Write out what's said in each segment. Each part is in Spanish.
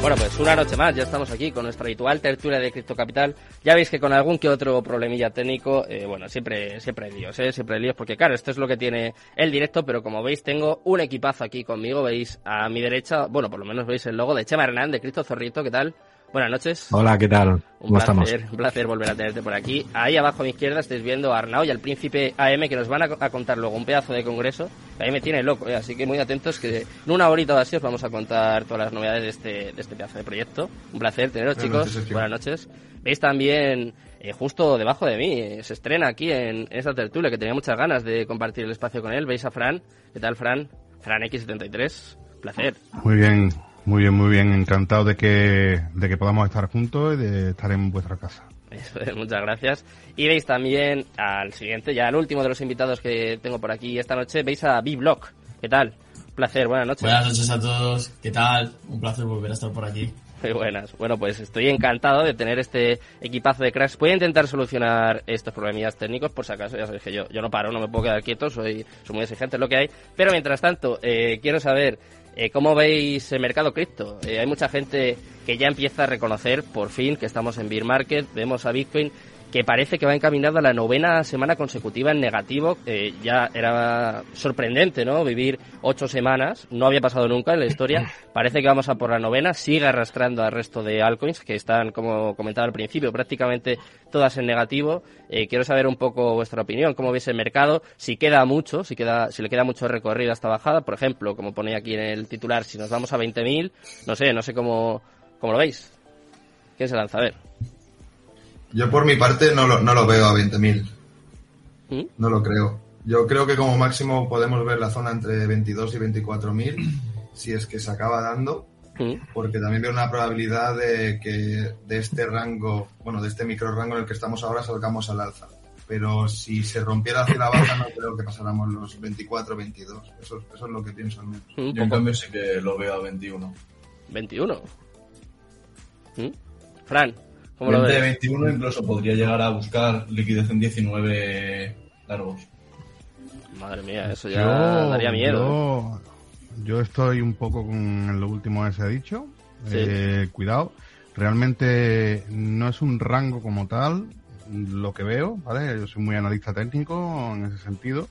Bueno, pues una noche más, ya estamos aquí con nuestra habitual tertulia de Cripto Capital. Ya veis que con algún que otro problemilla técnico, eh, bueno, siempre, siempre hay líos, ¿eh? Siempre hay líos, porque claro, esto es lo que tiene el directo, pero como veis, tengo un equipazo aquí conmigo. Veis a mi derecha, bueno, por lo menos veis el logo de Chema Hernán, de Cristo Zorrito, ¿qué tal? Buenas noches. Hola, ¿qué tal? Un placer, un placer volver a tenerte por aquí. Ahí abajo a mi izquierda estáis viendo a Arnau y al príncipe AM que nos van a, contar luego un pedazo de congreso. Que ahí me tiene loco, ¿eh? así que muy atentos que en una horita o así os vamos a contar todas las novedades de este, de este pedazo de proyecto. Un placer teneros, chicos. Buenas noches. Veis también eh, justo debajo de mí, eh, se estrena aquí en, esta tertulia que tenía muchas ganas de compartir el espacio con él. Veis a Fran. ¿Qué tal, Fran? Fran X73. Placer. Muy bien, muy bien, muy bien. Encantado de que, de que podamos estar juntos y de estar en vuestra casa. muchas gracias. Y veis también al siguiente, ya el último de los invitados que tengo por aquí esta noche, veis a B-Block. ¿Qué tal? Un placer, buenas noches. Buenas noches a todos, ¿qué tal? Un placer volver a estar por aquí. Muy buenas. Bueno, pues estoy encantado de tener este equipazo de cracks. Voy a intentar solucionar estos problemillas técnicos, por si acaso, ya sabéis que yo, yo no paro, no me puedo quedar quieto, soy, soy muy exigente, es lo que hay. Pero mientras tanto, eh, quiero saber eh, ¿Cómo veis el mercado cripto? Eh, hay mucha gente que ya empieza a reconocer por fin que estamos en bear market, vemos a Bitcoin que parece que va encaminado a la novena semana consecutiva en negativo. Eh, ya era sorprendente, ¿no? Vivir ocho semanas, no había pasado nunca en la historia. Parece que vamos a por la novena, sigue arrastrando al resto de altcoins que están, como comentaba al principio, prácticamente todas en negativo. Eh, quiero saber un poco vuestra opinión, cómo veis el mercado, si queda mucho, si queda, si le queda mucho recorrido a esta bajada, por ejemplo, como pone aquí en el titular, si nos vamos a 20.000, no sé, no sé cómo, cómo lo veis. ¿Quién se lanza? A ver. Yo por mi parte no lo, no lo veo a 20.000. ¿Mm? No lo creo. Yo creo que como máximo podemos ver la zona entre 22 y 24.000 si es que se acaba dando. ¿Mm? Porque también veo una probabilidad de que de este rango, bueno, de este micro rango en el que estamos ahora salgamos al alza. Pero si se rompiera hacia la baja no creo que pasáramos los 24, 22. Eso, eso es lo que pienso al menos. ¿Mm? Yo en cambio sí que lo veo a 21. ¿21? Fran. 20, 21 incluso podría llegar a buscar liquidez en 19 largos. Madre mía, eso ya daría miedo. Yo, estoy un poco con lo último que se ha dicho. Eh, cuidado. Realmente no es un rango como tal lo que veo, ¿vale? Yo soy muy analista técnico en ese sentido.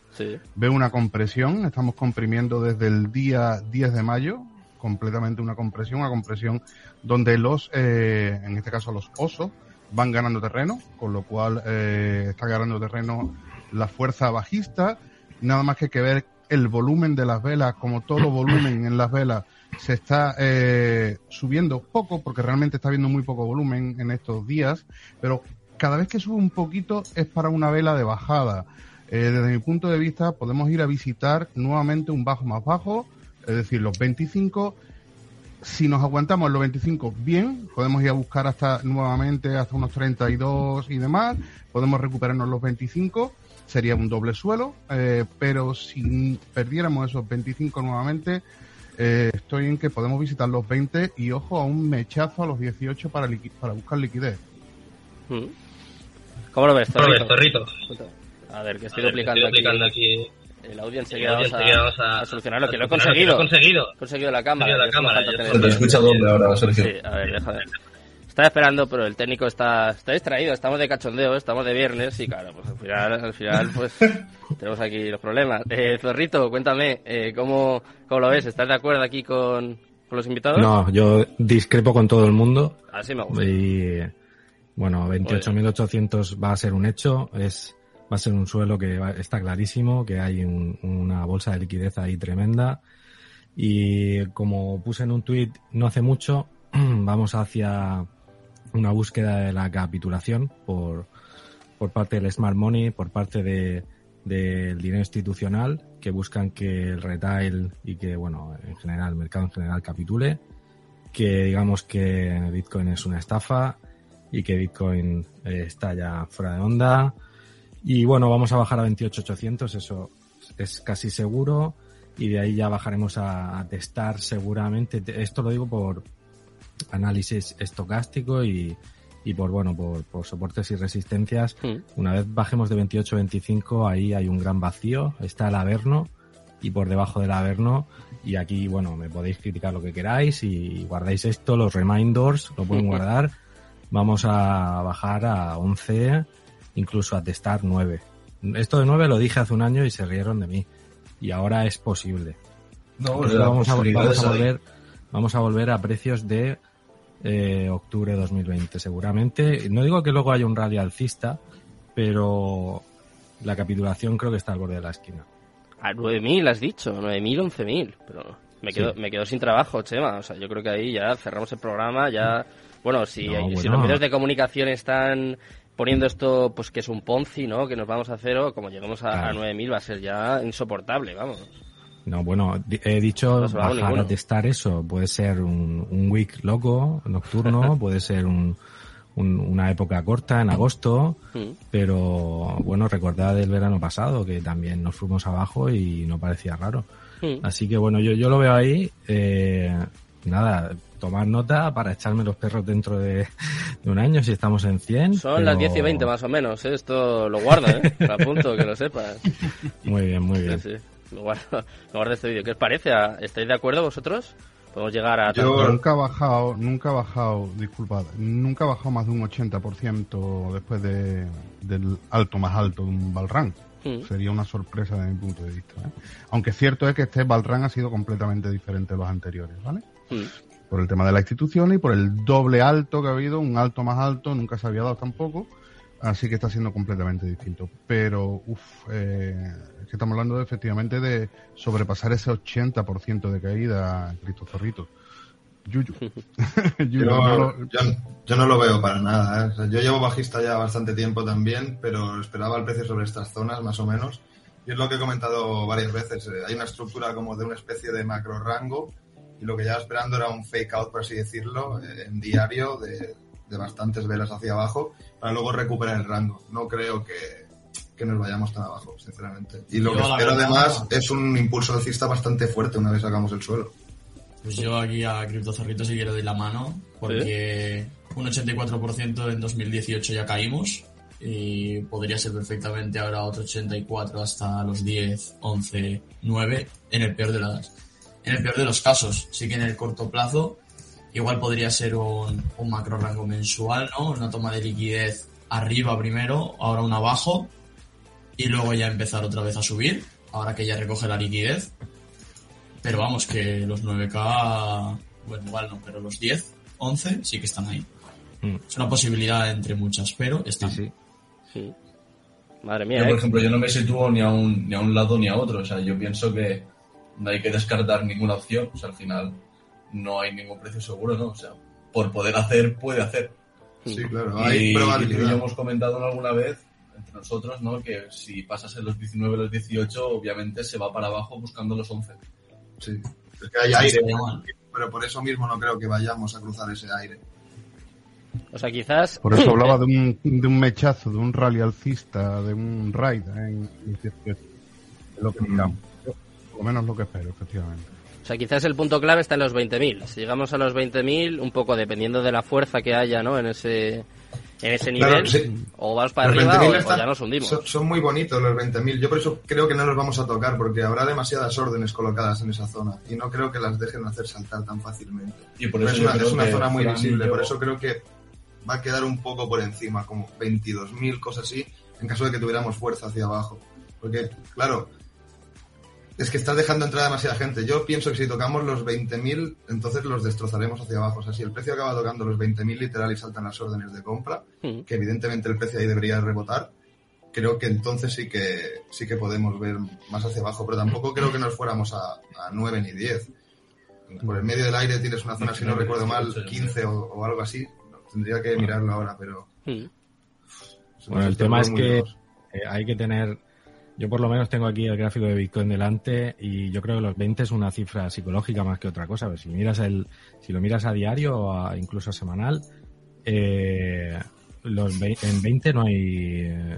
Veo una compresión, estamos comprimiendo desde el día 10 de mayo, completamente una compresión, una compresión donde los, eh, en este caso los osos, van ganando terreno, con lo cual eh, está ganando terreno la fuerza bajista, nada más que hay que ver el volumen de las velas, como todo volumen en las velas se está eh, subiendo poco, porque realmente está habiendo muy poco volumen en estos días, pero cada vez que sube un poquito es para una vela de bajada. desde mi punto de vista podemos ir a visitar nuevamente un bajo más bajo, es decir, los 25. Si nos aguantamos los 25, bien, podemos ir a buscar hasta nuevamente hasta unos 32 y demás, podemos recuperarnos los 25, sería un doble suelo, eh, pero si perdiéramos esos 25 nuevamente, eh, estoy en que podemos visitar los 20 y ojo a un mechazo a los 18 para, para buscar liquidez. Hmm. ¿Cómo lo ves, Torrito? A ver, que estoy, duplicando, aquí el audio enseguida, vamos, a, a, solucionarlo, que lo he conseguido. Lo he conseguido. He conseguido la cámara. La cámara te escucha doble ahora, Sergio. Sí, a ver, déjame. Estaba esperando, pero el técnico está, está distraído. Estamos de cachondeo, estamos de viernes y claro, pues al final, al final pues tenemos aquí los problemas. Eh, Zorrito, cuéntame, eh, ¿cómo, ¿cómo lo ves? ¿Estás de acuerdo aquí con, con los invitados? No, yo discrepo con todo el mundo. Así me gusta. Y bueno, 28.800 va a ser un hecho. Es va a ser un suelo que está clarísimo, que hay una bolsa de liquidez ahí tremenda. Y como puse en un tuit no hace mucho, vamos hacia una búsqueda de la capitulación por, por parte del smart money, por parte de, del dinero institucional, que buscan que el retail y que, bueno, en general, el mercado en general capitule, que digamos que Bitcoin es una estafa y que Bitcoin eh, está ya fuera de onda, y bueno, vamos a bajar a 28.800, eso es casi seguro. Y de ahí ya bajaremos a, testar seguramente. Esto lo digo por análisis estocástico y, y por bueno por, por soportes y resistencias. Hmm. Una vez bajemos de 28 25, ahí hay un gran vacío. Está el Averno, y por debajo del Averno. Y aquí, bueno, me podéis criticar lo que queráis y guardáis esto, los reminders, lo pueden guardar. Vamos a bajar a 11, incluso a testar 9. Esto de 9 lo dije hace un año y se rieron de mí. Y ahora es posible. No, vamos, a, vamos, a, volver, vamos a volver a precios de eh, octubre de 2020, seguramente. No digo que luego haya un rally alcista, pero la capitulación creo que está al borde de la esquina. A 9.000 has dicho, 9.000, 11.000. Pero me quedo, me quedo sin trabajo, Chema. O sea, yo creo que ahí ya cerramos el programa, ya... Bueno, si, No, si bueno. los medios de comunicación están poniendo esto, pues que es un Ponzi, ¿no? Que nos vamos a cero, como lleguemos a, Claro. a 9.000 va a ser ya insoportable, vamos. No, bueno, he dicho No bajar testar eso. Puede ser un, un week loco, nocturno, puede ser un, un- una época corta, en agosto, Mm. pero bueno, recordad el verano pasado que también nos fuimos abajo y no parecía raro. Mm. Así que bueno, yo, yo lo veo ahí. Eh, nada, tomar nota para echarme los perros dentro de, de un año si estamos en 100. Son pero- las 10 y 20 más o menos, ¿eh? Esto lo guardo, ¿eh? Apunto, que lo sepas. Muy bien, muy bien. Sí, sí. Lo guardo, lo guardo este vídeo. ¿Qué os parece? ¿A- ¿Estáis de acuerdo vosotros? Podemos llegar a... Yo- Nunca ha bajado, nunca ha bajado, disculpad, nunca ha bajado más de un 80% después de, del alto más alto de un Balran. Mm. Sería una sorpresa desde mi punto de vista. ¿eh? Aunque cierto es que este Balran ha sido completamente diferente de los anteriores, ¿vale? Mm. Por el tema de la institución y por el doble alto que ha habido, un alto más alto, nunca se había dado tampoco. Así que está siendo completamente distinto. Pero, uff, eh, es que estamos hablando de, efectivamente de sobrepasar ese 80% de caída, Cristo Zorrito. Yuyu. Yuyu, Yo, no lo- yo, yo no lo veo para nada. ¿eh? O sea, yo llevo bajista ya bastante tiempo también, pero esperaba el precio sobre estas zonas más o menos. Y es lo que he comentado varias veces. eh, hay una estructura como de una especie de macro rango y lo que ya esperando era un fake out, por así decirlo, eh, en diario de, de bastantes velas hacia abajo para luego recuperar el rango. No creo que, que nos vayamos tan abajo, sinceramente. Y lo Yo, que espero verdad- además es un impulso alcista bastante fuerte una vez hagamos el suelo. Pues yo aquí a Criptozorrito sí quiero de la mano, porque un 84% en 2018 ya caímos y podría ser perfectamente ahora otro 84 hasta los 10, 11, 9 en el peor de las en el peor de los casos. Sí que en el corto plazo igual podría ser un, un macro rango mensual, ¿no? Una toma de liquidez arriba primero, ahora una abajo y luego ya empezar otra vez a subir, ahora que ya recoge la liquidez. Pero vamos, que los 9K, bueno, igual no, pero los 10, 11 sí que están ahí. Mm. Es una posibilidad entre muchas, pero están. Sí, sí. Sí. Madre mía, Yo, ¿eh? por ejemplo, yo no me sitúo ni a, un, ni a un lado ni a otro. O sea, yo pienso que no hay que descartar ninguna opción. O sea, al final no hay ningún precio seguro, ¿no? O sea, por poder hacer, puede hacer. Sí, claro. Y, Hay y tú y yo probabilidad. hemos comentado alguna vez entre nosotros, ¿no? Que si pasas en los 19 los 18, obviamente se va para abajo buscando los 11. Sí. Es que hay aire, pero por eso mismo no creo que vayamos a cruzar ese aire. O sea, quizás... Por eso hablaba de un, de un mechazo, de un rally alcista, de un raid ¿eh? en 18. Es lo que miramos. Lo menos lo que espero, efectivamente. O sea, quizás el punto clave está en los 20.000. Si llegamos a los 20.000, un poco dependiendo de la fuerza que haya, ¿no? En ese, en ese nivel, Claro, sí. o vamos para Los arriba 20.000 o, o están- ya nos hundimos. Son, son muy bonitos los 20.000. Yo por eso creo que no los vamos a tocar porque habrá demasiadas órdenes colocadas en esa zona y no creo que las dejen hacer saltar tan fácilmente. Y por eso es una, es zona muy visible, yo- por eso creo que va a quedar un poco por encima, como 22.000, cosas así, en caso de que tuviéramos fuerza hacia abajo. Porque, claro, es que estás dejando entrar a demasiada gente. Yo pienso que si tocamos los 20.000, entonces los destrozaremos hacia abajo. O sea, si el precio acaba tocando los 20.000 literal y saltan las órdenes de compra, Mm. que evidentemente el precio ahí debería rebotar, creo que entonces sí que sí que podemos ver más hacia abajo, pero tampoco creo que nos fuéramos a, a 9 ni 10. Por el medio del aire tienes una zona, si no recuerdo mal, 15 o, o algo así. Tendría que mirarlo ahora, pero... Mm. Bueno, el tema es que eh, hay que tener, yo por lo menos tengo aquí el gráfico de Bitcoin delante y yo creo que los 20 es una cifra psicológica más que otra cosa. Pero si miras el, si lo miras a diario o a- incluso a semanal, eh, los vei- en 20 no hay, eh,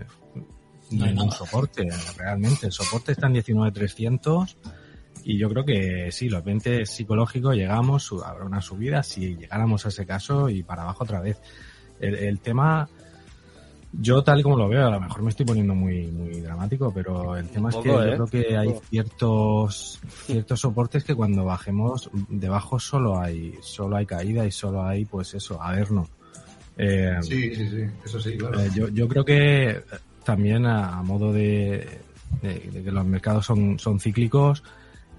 No hay ningún nada. soporte realmente. El soporte está en 19.300 y yo creo que sí, los 20 es psicológico, llegamos, habrá una subida si llegáramos a ese caso y para abajo otra vez. El, el tema Yo tal y como lo veo, a lo mejor me estoy poniendo muy muy dramático, pero el tema es que yo ¿eh? creo que hay ciertos ciertos soportes que cuando bajemos debajo solo hay solo hay caída y solo hay pues eso, averno. Eh, Sí, sí, sí, eso sí, claro. eh, yo, yo creo que también a, a modo de, de- de que los mercados son, son cíclicos,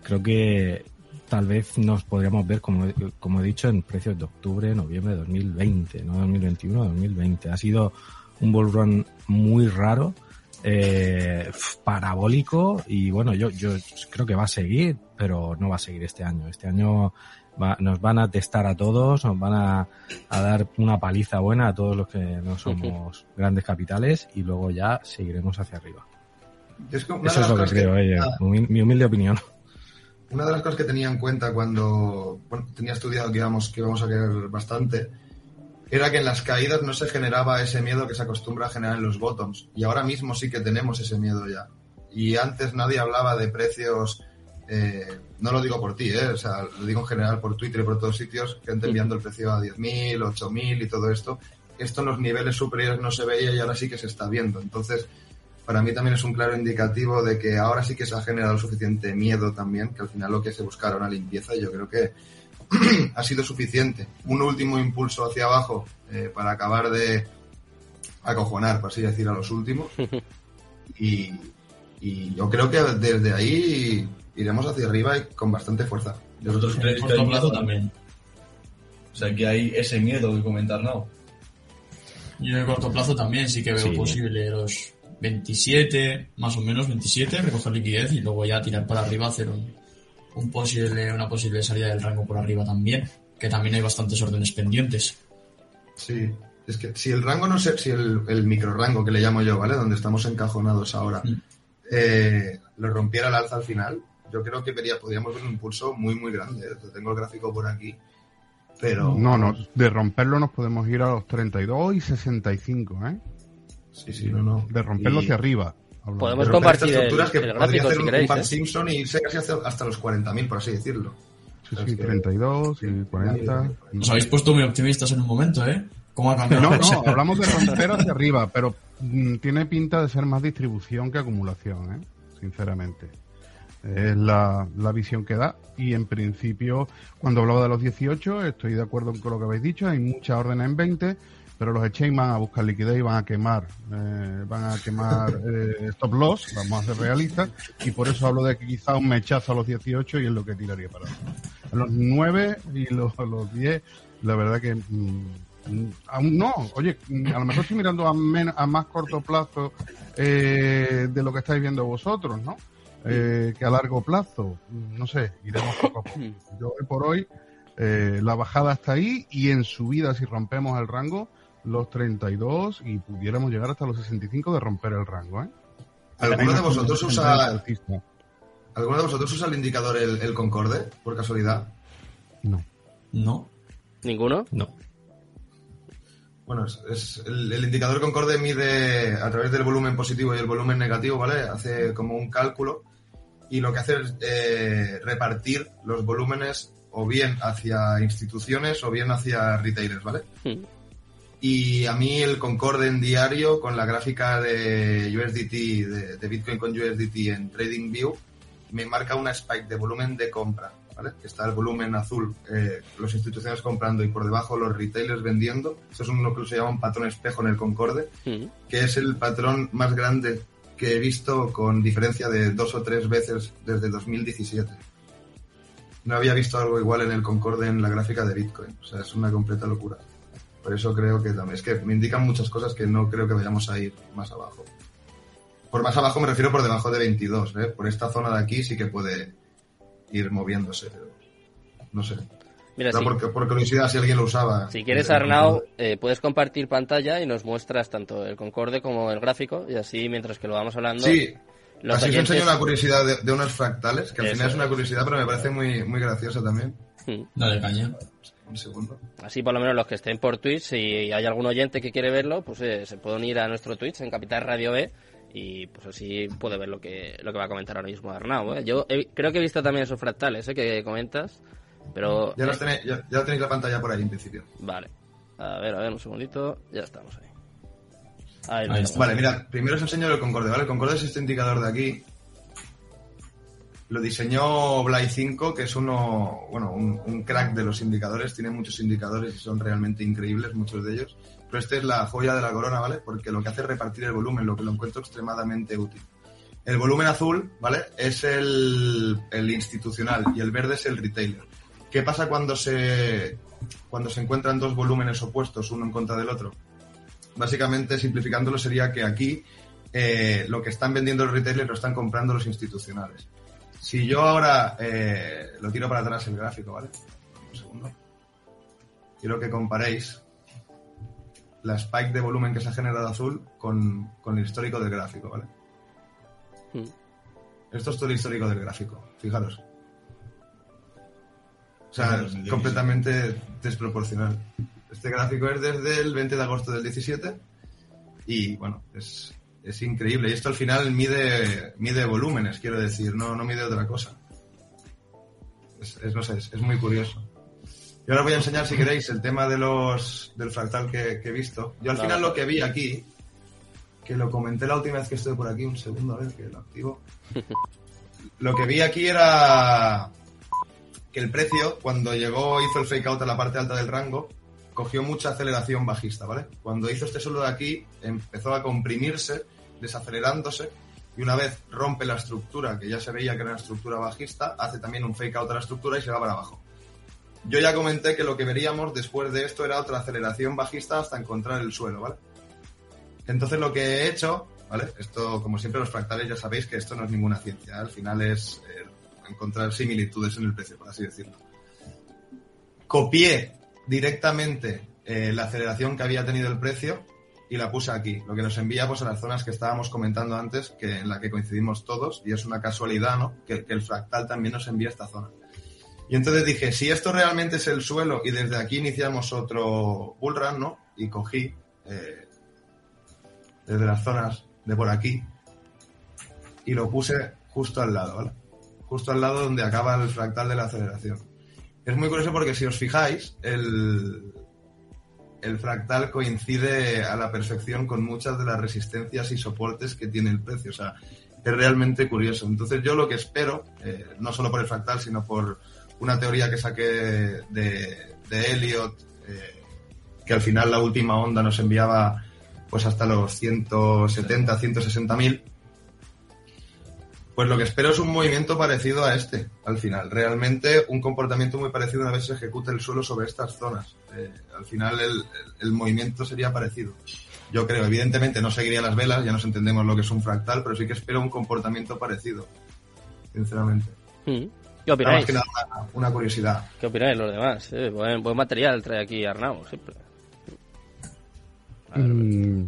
creo que tal vez nos podríamos ver, como, he- como he dicho, en precios de octubre, noviembre de 2020, no 2021, 2020. Ha sido un bull run muy raro, eh, parabólico y bueno, yo, yo creo que va a seguir, pero no va a seguir este año. Este año va- nos van a testar a todos, nos van a, a dar una paliza buena a todos los que no somos grandes capitales y luego ya seguiremos hacia arriba. Es que Eso es lo que creo, eh, ah, humi- mi humilde opinión. Una de las cosas que tenía en cuenta cuando bueno, tenía estudiado que íbamos, que íbamos a caer bastante era que en las caídas no se generaba ese miedo que se acostumbra a generar en los bottoms. Y ahora mismo sí que tenemos ese miedo ya. Y antes nadie hablaba de precios, eh, no lo digo por ti, eh, o sea, lo digo en general por Twitter y por todos sitios, gente enviando el precio a 10.000, 8.000 y todo esto. Esto en los niveles superiores no se veía y ahora sí que se está viendo. Entonces, para mí también es un claro indicativo de que ahora sí que se ha generado suficiente miedo también, que al final lo que se busca era una limpieza y yo creo que ha sido suficiente. Un último impulso hacia abajo eh, para acabar de acojonar, por así decir, a los últimos. Y, y yo creo que desde ahí iremos hacia arriba y con bastante fuerza. ¿Vosotros En creéis que corto hay plazo miedo? también. O sea, que hay ese miedo que comentar, ¿no? Yo en el corto plazo también sí que veo Sí. posible los 27, más o menos 27, recoger liquidez y luego ya tirar para arriba, hacer un, un posible, una posible salida del rango por arriba también, que también hay bastantes órdenes pendientes. Sí, es que si el rango no sé, si el, el micro rango que le llamo yo, ¿vale? Donde estamos encajonados ahora, Mm. eh, lo rompiera al alza al final, yo creo que vería, podríamos ver un impulso muy, muy grande. Tengo el gráfico por aquí, pero... No, no, de romperlo nos podemos ir a los 32 y 65, ¿eh? Sí, sí, no, no. De romperlo Y- hacia arriba. Hablando. Podemos de romper compartir estas estructuras el- que el podría gráfico, hacer si un, queréis, un Bart ¿eh? Simpson y irse casi hasta, hasta los 40.000, por así decirlo. Sí, sí, que- 32 y 40. Os habéis puesto muy optimistas en un momento, ¿eh? ¿Cómo ha cambiado? No, no, hablamos de romper hacia arriba, pero mm, tiene pinta de ser más distribución que acumulación, ¿eh? sinceramente. Es la, la visión que da. Y en principio, cuando hablaba de los 18, estoy de acuerdo con lo que habéis dicho. Hay muchas órdenes en 20, pero los exchange van a buscar liquidez y van a quemar, eh, van a quemar eh, stop loss, vamos a ser realistas. Y por eso hablo de que quizá un mechazo a los 18 y es lo que tiraría para abajo. A los 9 y los, a los 10, la verdad que. mm, mm, aún no, oye, mm, a lo mejor estoy mirando a, men- a más corto plazo eh, de lo que estáis viendo vosotros, ¿no? Eh, que a largo plazo, mm, no sé, iremos poco a poco. Yo hoy por hoy, eh, la bajada está ahí y en subida, si rompemos el rango, los 32 y pudiéramos llegar hasta los 65 de romper el rango, ¿eh? ¿Alguno de vosotros usa. ¿alguno de vosotros usa el indicador el, el Concorde, por casualidad? No. No. ¿Ninguno? No. Bueno, es, es- el, el indicador Concorde mide a través del volumen positivo y el volumen negativo, ¿vale? Hace como un cálculo y lo que hace es eh, repartir los volúmenes o bien hacia instituciones o bien hacia retailers, ¿vale? Mm. Y a mí el Concorde en diario con la gráfica de USDT, de, de Bitcoin con USDT en TradingView, me marca una spike de volumen de compra, ¿vale? Está el volumen azul, eh, las instituciones comprando y por debajo los retailers vendiendo. Eso es lo que se llama un patrón espejo en el Concorde, que es el patrón más grande que he visto con diferencia de dos o tres veces desde 2017. No había visto algo igual en el Concorde en la gráfica de Bitcoin. O sea, es una completa locura. Por eso creo que también. Es que me indican muchas cosas que no creo que vayamos a ir más abajo. Por más abajo me refiero por debajo de 22. ¿eh? Por esta zona de aquí sí que puede ir moviéndose. Pero no sé. Mira, Era si, por, por curiosidad si alguien lo usaba. si quieres, Arnau, eh, puedes compartir pantalla y nos muestras tanto el Concorde como el gráfico y así, mientras que lo vamos hablando, Sí, los Así os oyentes- enseño una curiosidad de, de unos fractales, que al Eso final es es. una curiosidad, pero me parece muy, muy graciosa también. Mm. Dale caña. Un segundo. Así por lo menos los que estén por Twitch, si hay algún oyente que quiere verlo, pues eh, se puede unir a nuestro Twitch en Capital Radio B y pues así puede ver lo que lo que va a comentar ahora mismo Arnau. ¿eh? Yo he- creo que he visto también esos fractales ¿eh? que comentas, pero... Ya, los tenéis, ya, ya tenéis la pantalla por ahí en principio. Vale. A ver, a ver, un segundito. Ya estamos ahí. Vale, mira, primero os enseño el Concorde, ¿vale? El Concorde es este indicador de aquí. Lo diseñó Bly 5, que es uno, bueno, un, crack de los indicadores. Tiene muchos indicadores y son realmente increíbles, muchos de ellos. Pero este es la joya de la corona, ¿vale? Porque lo que hace es repartir el volumen, lo que lo encuentro extremadamente útil. El volumen azul, ¿vale? Es el, el institucional y el verde es el retailer. ¿Qué pasa cuando se, cuando se encuentran dos volúmenes opuestos, uno en contra del otro? Básicamente, simplificándolo, sería que aquí eh, lo que están vendiendo los retailers lo están comprando los institucionales. Si yo ahora eh, lo tiro para atrás el gráfico, ¿vale? Un segundo. Quiero que comparéis la spike de volumen que se ha generado azul con, con el histórico del gráfico, ¿vale? Hmm. Esto es todo el histórico del gráfico, fijaros. O sea, es completamente desproporcional. Este gráfico es desde el 20 de agosto del 17 y bueno, es, es increíble. Y esto al final mide, mide volúmenes, quiero decir, no, no mide otra cosa. Es, no sé, es, muy curioso. Y ahora voy a enseñar, si queréis, el tema de los, del fractal que, he visto. Yo al final lo que vi aquí, que lo comenté la última vez que estuve por aquí, un segundo, a ver que lo activo. Lo que vi aquí era que el precio, cuando llegó, hizo el fake out a la parte alta del rango, cogió mucha aceleración bajista, ¿vale? Cuando hizo este suelo de aquí, empezó a comprimirse, desacelerándose, y una vez rompe la estructura, que ya se veía que era una estructura bajista, hace también un fake out a la estructura y se va para abajo. Yo ya comenté que lo que veríamos después de esto era otra aceleración bajista hasta encontrar el suelo, ¿vale? Entonces lo que he hecho, ¿vale? Esto, como siempre, los fractales ya sabéis que esto no es ninguna ciencia, al final es eh, encontrar similitudes en el precio, por así decirlo. Copié directamente eh, la aceleración que había tenido el precio y la puse aquí, lo que nos envía pues, a las zonas que estábamos comentando antes, que en la que coincidimos todos, y es una casualidad, ¿no? Que, el fractal también nos envía esta zona. Y entonces dije, si esto realmente es el suelo y desde aquí iniciamos otro bullrun, ¿no? Y cogí eh, desde las zonas de por aquí y lo puse justo al lado, ¿vale? Justo al lado donde acaba el fractal de la aceleración. Es muy curioso porque si os fijáis, el, el fractal coincide a la perfección con muchas de las resistencias y soportes que tiene el precio. O sea, es realmente curioso. Entonces yo lo que espero, eh, no solo por el fractal, sino por una teoría que saqué de, de Elliot, eh, que al final la última onda nos enviaba pues hasta los 170, 160 mil, pues lo que espero es un movimiento parecido a este, al final. Realmente un comportamiento muy parecido una vez se ejecute el suelo sobre estas zonas. Eh, al final el, movimiento sería parecido. Yo creo, evidentemente no seguiría las velas, ya nos entendemos lo que es un fractal, pero sí que espero un comportamiento parecido, sinceramente. Mm. ¿Qué opináis? que una, curiosidad. ¿Qué opináis los demás? Eh, buen, material trae aquí Arnau, siempre. Mm,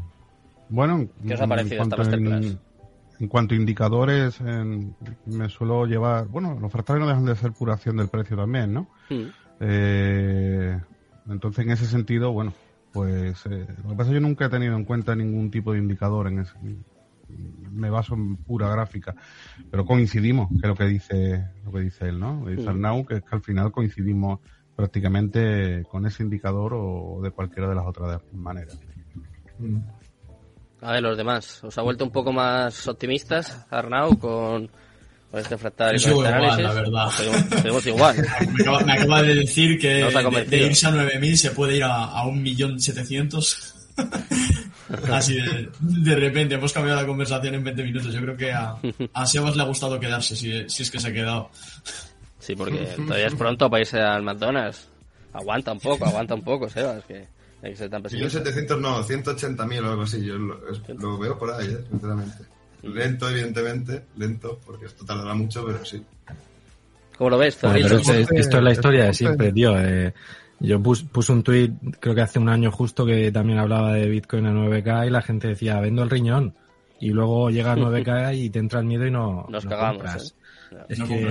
bueno, ¿qué os ha parecido esta masterclass? En cuanto a indicadores, me suelo llevar. Bueno, los fractales no dejan de ser pura acción del precio también, ¿no? Mm. Eh, entonces, en ese sentido, bueno, pues eh, lo que pasa es que yo nunca he tenido en cuenta ningún tipo de indicador en ese. Me baso en pura gráfica, pero coincidimos, que es lo que dice lo que dice él, ¿no? Dice mm. Arnau, que es que al final coincidimos prácticamente con ese indicador o de cualquiera de las otras maneras. A ver, los demás. ¿Os ha vuelto un poco más optimistas, Arnau, con, este fractal y con este? Igual, la verdad. Seguimos, igual. me, acaba, de decir que de, irse a 9.000 se puede ir a, a 1.700.000. Así de, de repente, hemos cambiado la conversación en 20 minutos. Yo creo que a, a Sebas le ha gustado quedarse, si, si es que se ha quedado. Sí, porque todavía es pronto para irse al McDonald's. Aguanta un poco, aguanta un poco, Sebas, que... Yo 700 no, 180.000 o algo así, yo lo, veo por ahí, ¿eh? sinceramente. Lento, evidentemente, lento, porque esto tardará mucho, pero sí. ¿Cómo lo ves? esto es la historia de siempre, tío. Eh, yo puse un tuit, creo que hace un año justo, que también hablaba de Bitcoin a 9K y la gente decía, vendo el riñón. Y luego llega a 9K y te entra el miedo y no, Nos cagamos. ¿eh? Es que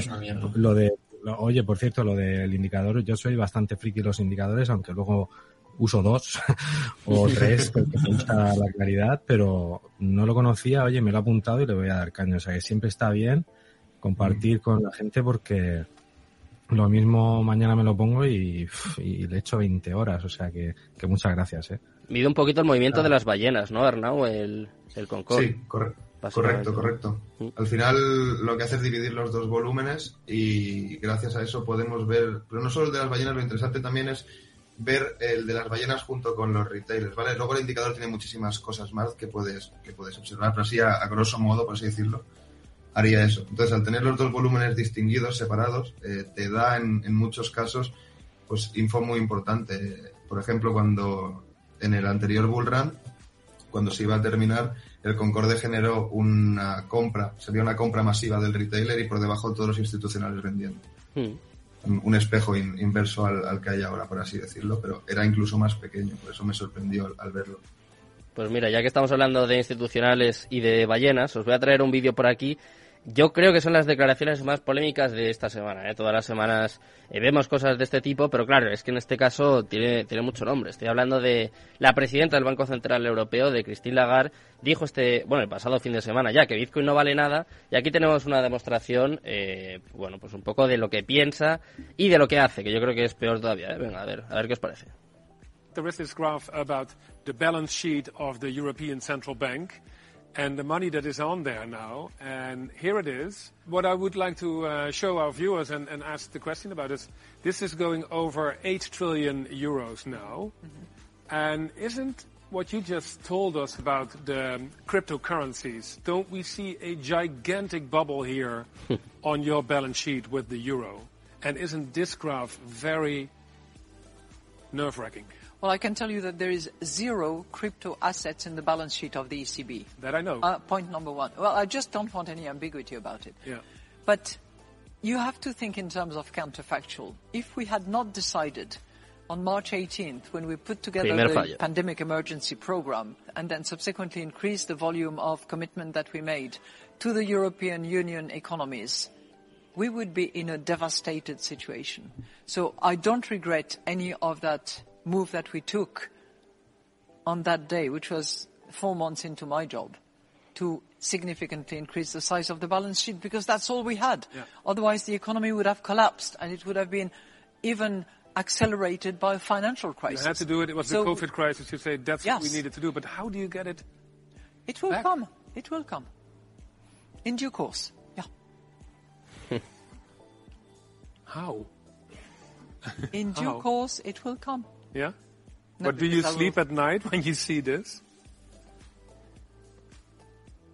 lo de, oye, por cierto, lo del indicador, yo soy bastante friki los indicadores, aunque luego uso dos o tres porque me gusta la claridad, pero no lo conocía, oye, me lo he apuntado y le voy a dar caño. O sea que siempre está bien compartir con la gente porque lo mismo mañana me lo pongo y, le echo 20 horas, o sea que, muchas gracias. ¿eh? Mide un poquito el movimiento de las ballenas, ¿no, Arnau? El, el Concorde. Sí, correcto, correcto. Mm. Al final lo que hace es dividir los dos volúmenes y gracias a eso podemos ver, pero no solo el de las ballenas, lo interesante también es ver el de las ballenas junto con los retailers, ¿vale? Luego el indicador tiene muchísimas cosas más que puedes, que puedes observar, pero así a, grosso modo, por así decirlo, haría eso. Entonces, al tener los dos volúmenes distinguidos, separados, eh, te da en, muchos casos, pues, info muy importante. Por ejemplo, cuando en el anterior bull run, cuando se iba a terminar, el Concorde generó una compra, se una compra masiva del retailer y por debajo todos los institucionales vendiendo. Hmm un espejo inverso al, que hay ahora, por así decirlo, pero era incluso más pequeño, por eso me sorprendió al, verlo. Pues mira, ya que estamos hablando de institucionales y de ballenas, os voy a traer un vídeo por aquí yo creo que son las declaraciones más polémicas de esta semana. ¿eh? Todas las semanas eh, vemos cosas de este tipo, pero claro, es que en este caso tiene, tiene mucho nombre. Estoy hablando de la presidenta del Banco Central Europeo, de Christine Lagarde, dijo este, bueno, el pasado fin de semana ya que Bitcoin no vale nada, y aquí tenemos una demostración, eh, bueno, pues un poco de lo que piensa y de lo que hace, que yo creo que es peor todavía. ¿eh? Venga, a ver, a ver qué os parece. Graph about the balance sheet of the European Central Bank. And the money that is on there now. And here it is. What I would like to uh, show our viewers and, and, ask the question about is, this is going over 8 trillion euros now. Mm-hmm. And isn't what you just told us about the cryptocurrencies, don't we see a gigantic bubble here on your balance sheet with the euro? And isn't this graph very nerve-wracking? Well, I can tell you that there is zero crypto assets in the balance sheet of the ECB. That I know. Uh, point number one. Well, I just don't want any ambiguity about it. Yeah. But you have to think in terms of counterfactual. If we had not decided on March 18th, when we put together the pandemic emergency program and then subsequently increased the volume of commitment that we made to the European Union economies, we would be in a devastated situation. So I don't regret any of that move that we took on that day, which was four months into my job, to significantly increase the size of the balance sheet because that's all we had. Yeah. Otherwise, the economy would have collapsed and it would have been even accelerated by a financial crisis. You had to do it. It was so, the COVID crisis. You say that's yes. what we needed to do. But how do you get it? It will back? come. It will come. In due course. Yeah. how? In due how? course, it will come. Yeah? No, but do you sleep at night when you see this?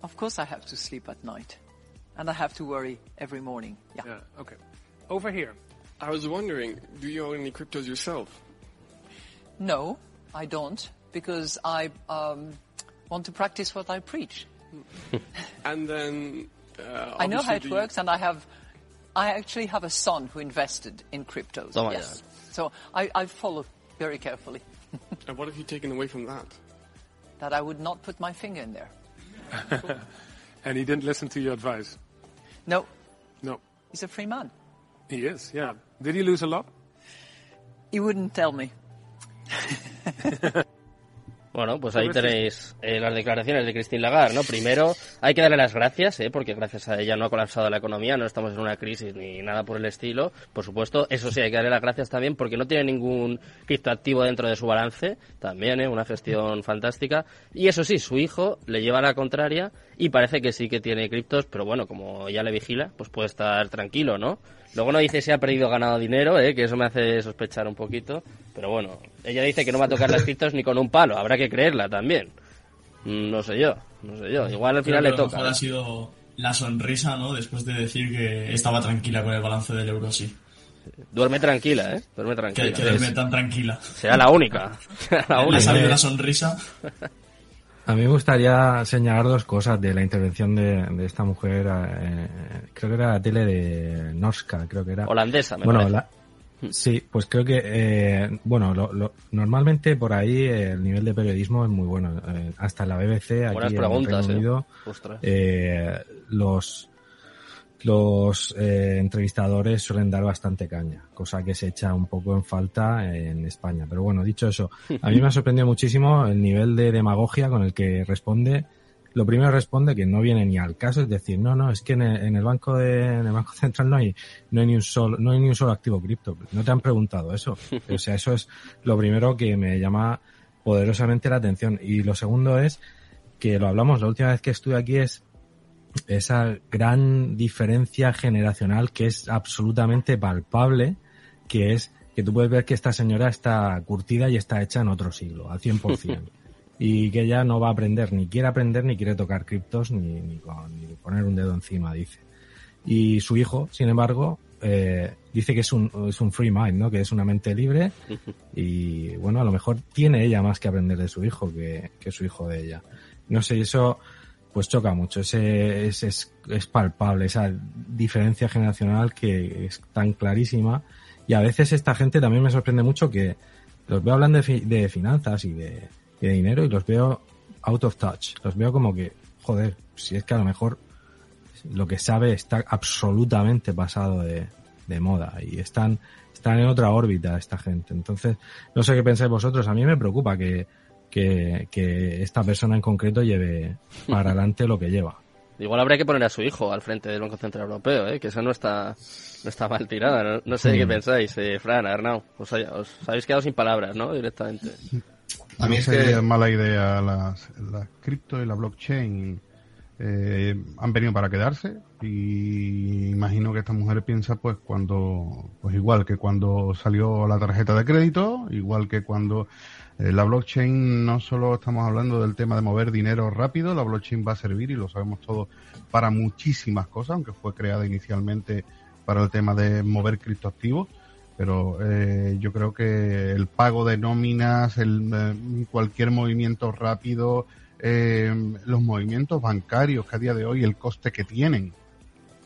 Of course I have to sleep at night. And I have to worry every morning. Yeah. Yeah, okay. Over here. I was wondering, do you own any cryptos yourself? No, I don't, because I um, want to practice what I preach. and then, uh, I know how it works, and I have, I actually have a son who invested in cryptos. Oh yes, God. so I, I follow very carefully. and what have you taken away from that? That I would not put my finger in there. and he didn't listen to your advice? No. No. He's a free man. He is, yeah. Did he lose a lot? He wouldn't tell me. Bueno, pues ahí tenéis eh, las declaraciones de Christine Lagarde, ¿no? Primero, hay que darle las gracias, ¿eh? Porque gracias a ella no ha colapsado la economía, no estamos en una crisis ni nada por el estilo. Por supuesto, eso sí, hay que darle las gracias también porque no tiene ningún criptoactivo dentro de su balance, también, ¿eh? Una gestión fantástica. Y eso sí, su hijo le lleva a la contraria y parece que sí que tiene criptos, pero bueno, como ella le vigila, pues puede estar tranquilo, ¿no? Luego no dice si ha perdido o ganado dinero, ¿eh? que eso me hace sospechar un poquito. Pero bueno, ella dice que no va a tocar las criptos ni con un palo. Habrá que creerla también. Mm, no sé yo, no sé yo. Igual al final le toca. ha sido la sonrisa, ¿no? Después de decir que estaba tranquila con el balance del euro, sí. Duerme tranquila, ¿eh? Duerme tranquila. Que, duerme tan tranquila. Será la única. la única. Ha salido la sonrisa. A mí me gustaría señalar dos cosas de la intervención de, esta mujer. Eh, creo que era la tele de Norska, creo que era. Holandesa, me bueno, sí, pues creo que, eh, bueno, lo, normalmente por ahí el nivel de periodismo es muy bueno. Eh, hasta la BBC, aquí en el Reino Unido, los los eh, entrevistadores suelen dar bastante caña, cosa que se echa un poco en falta en España. Pero bueno, dicho eso, a mí me ha sorprendido muchísimo el nivel de demagogia con el que responde lo primero responde que no viene ni al caso, es decir, no, no, es que en el, banco de, en el banco central no hay, no hay ni un solo, no hay ni un solo activo cripto. No te han preguntado eso. O sea, eso es lo primero que me llama poderosamente la atención. Y lo segundo es que lo hablamos la última vez que estuve aquí es esa gran diferencia generacional que es absolutamente palpable, que es que tú puedes ver que esta señora está curtida y está hecha en otro siglo, al 100%. y que ella no va a aprender, ni quiere aprender, ni quiere tocar criptos, ni, ni, poner un dedo encima, dice. Y su hijo, sin embargo, eh, dice que es un, es un free mind, ¿no? Que es una mente libre y, bueno, a lo mejor tiene ella más que aprender de su hijo que, que su hijo de ella. No sé, eso pues choca mucho, ese, es, es, palpable, esa diferencia generacional que es tan clarísima y a veces esta gente también me sorprende mucho que los veo hablando de, finanzas y de, de dinero y los veo out of touch. Los veo como que, joder, si es que a lo mejor lo que sabe está absolutamente pasado de, de moda y están, están en otra órbita esta gente. Entonces, no sé qué pensáis vosotros. A mí me preocupa que, que, que esta persona en concreto lleve para adelante lo que lleva. Igual habría que poner a su hijo al frente del Banco Central Europeo, ¿eh? que eso no está, no está mal tirada. No, sé qué mm. pensáis, eh, Fran, Arnau. Os, os habéis quedado sin palabras, ¿no? Directamente. A mí es que... mala idea las, las cripto y la blockchain eh, han venido para quedarse y imagino que esta mujer piensa pues cuando pues igual que cuando salió la tarjeta de crédito igual que cuando la blockchain no solo estamos hablando del tema de mover dinero rápido la blockchain va a servir y lo sabemos todos para muchísimas cosas aunque fue creada inicialmente para el tema de mover criptoactivos pero eh, yo creo que el pago de nóminas, el, eh, cualquier movimiento rápido, eh, los movimientos bancarios que a día de hoy el coste que tienen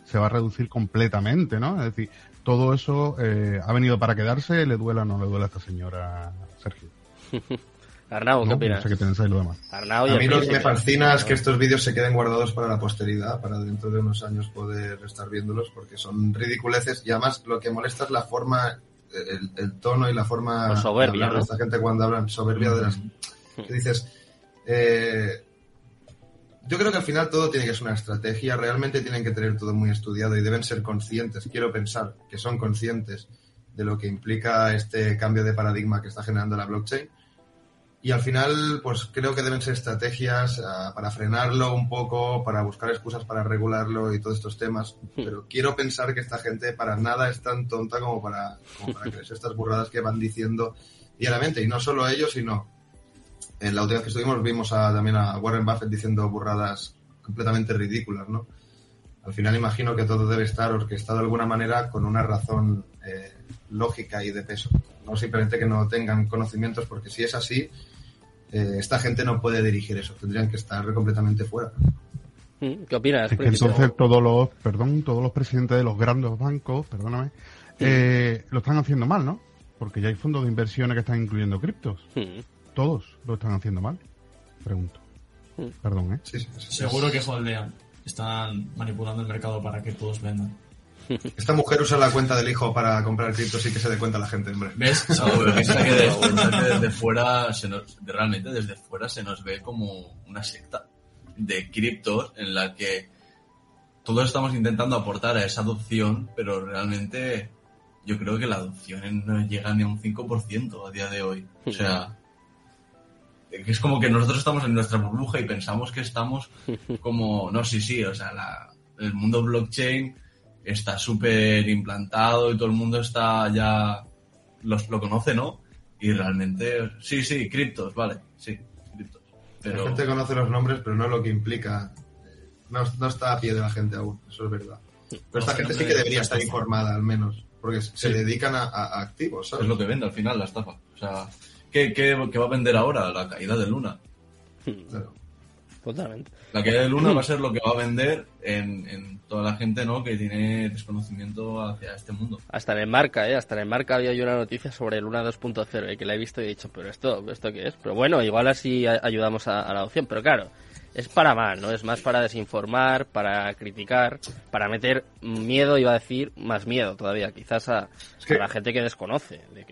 se va a reducir completamente, ¿no? Es decir, todo eso ha venido para quedarse, le duela o no le duela a esta señora Sergio. Arnau, ¿qué opinas? No sé qué pensáis lo demás. a mí lo que me fascina es que estos vídeos se queden guardados para la posteridad, para dentro de unos años poder estar viéndolos, porque son ridiculeces y además lo que molesta es la forma, el, tono y la forma soberbia, de esta gente cuando hablan soberbia de las... Que dices, eh, yo creo que al final todo tiene que ser una estrategia, realmente tienen que tener todo muy estudiado y deben ser conscientes, quiero pensar que son conscientes de lo que implica este cambio de paradigma que está generando la blockchain y al final, pues creo que deben ser estrategias ah, para frenarlo un poco, para buscar excusas para regularlo y todos estos temas. Pero quiero pensar que esta gente para nada es tan tonta como para, como para creerse estas burradas que van diciendo diariamente. Y no solo ellos, sino en la última vez que estuvimos vimos a, también a Warren Buffett diciendo burradas completamente ridículas, ¿no? Al final imagino que todo debe estar orquestado de alguna manera con una razón eh, lógica y de peso. No simplemente que no tengan conocimientos, porque si es así, eh, esta gente no puede dirigir eso, tendrían que estar completamente fuera. Mm, ¿Qué opinas? Es que entonces todos los, perdón, todos los presidentes de los grandes bancos, perdóname, eh, lo están haciendo mal, ¿no? Porque ya hay fondos de inversiones que están incluyendo criptos. Mm. Todos lo están haciendo mal. Pregunto. Mm. Perdón, ¿eh? Seguro que holdean. Están manipulando el mercado para que todos vendan. Esta mujer usa la cuenta del hijo para comprar criptos y que se dé cuenta la gente, hombre. ¿Ves? desde, fuera, realmente desde fuera se nos ve como una secta de criptos en la que todos estamos intentando aportar a esa adopción, pero realmente yo creo que la adopción no llega ni a un 5% a día de hoy. O sea, es como que nosotros estamos en nuestra burbuja y pensamos que estamos como, no, sí, sí, o sea, el mundo blockchain está súper implantado y todo el mundo está ya los, lo conoce, ¿no? Y realmente, sí, sí, criptos, vale, sí, criptos. Pero... La gente conoce los nombres, pero no lo que implica. No, está a pie de la gente aún, eso es verdad. Pero esta gente sí que debería estar informada, al menos, porque se dedican a, activos, ¿sabes? Es lo que vende al final la estafa. O sea, ¿qué, qué, va a vender ahora? La caída de Luna. Claro. Totalmente. La caída de Luna va a ser lo que va a vender en, toda la gente ¿no? que tiene desconocimiento hacia este mundo. Hasta en marca, ¿eh? Hasta en marca había yo una noticia sobre Luna 2.0 y que la he visto y he dicho, pero esto, ¿esto qué es? Pero bueno, igual así ayudamos a, la adopción. Pero claro, es para mal, ¿no? Es más para desinformar, para criticar, para meter miedo, iba a decir, más miedo todavía, quizás a, la gente que desconoce de,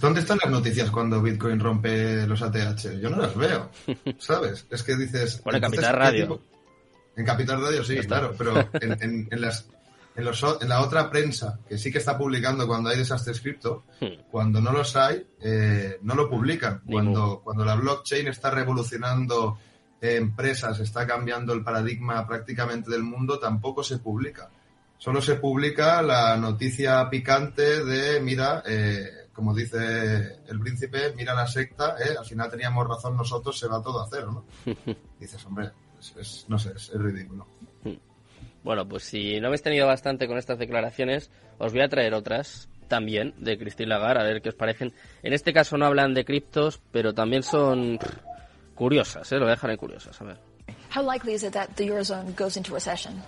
¿Dónde están las noticias cuando Bitcoin rompe los ATH? Yo no las veo, ¿sabes? Es que dices... Bueno, en Capital Radio. En Capital Radio sí, claro, pero en, las en, los, en, la otra prensa, que sí que está publicando cuando hay desastres cripto, hmm. cuando no los hay, eh, no lo publican. Cuando, cuando la blockchain está revolucionando empresas, está cambiando el paradigma prácticamente del mundo, tampoco se publica. Solo se publica la noticia picante de, mira, eh, como dice el príncipe, mira la secta, eh, al final teníamos razón nosotros, se va todo a cero, ¿no? Dices, hombre, no sé, es, ridículo. Bueno, pues si no habéis tenido bastante con estas declaraciones, os voy a traer otras también de Christine Lagarde, a ver qué os parecen. En este caso no hablan de criptos, pero también son curiosas, ¿eh? lo voy a dejar en curiosas, a ver. How likely is it that the Eurozone goes into recession?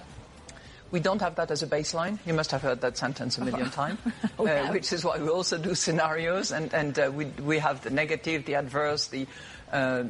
We don't have that as a baseline. You must have heard that sentence a million times, oh, uh, which is why we also do scenarios, and, and uh, we, we have the negative, the adverse, the uh,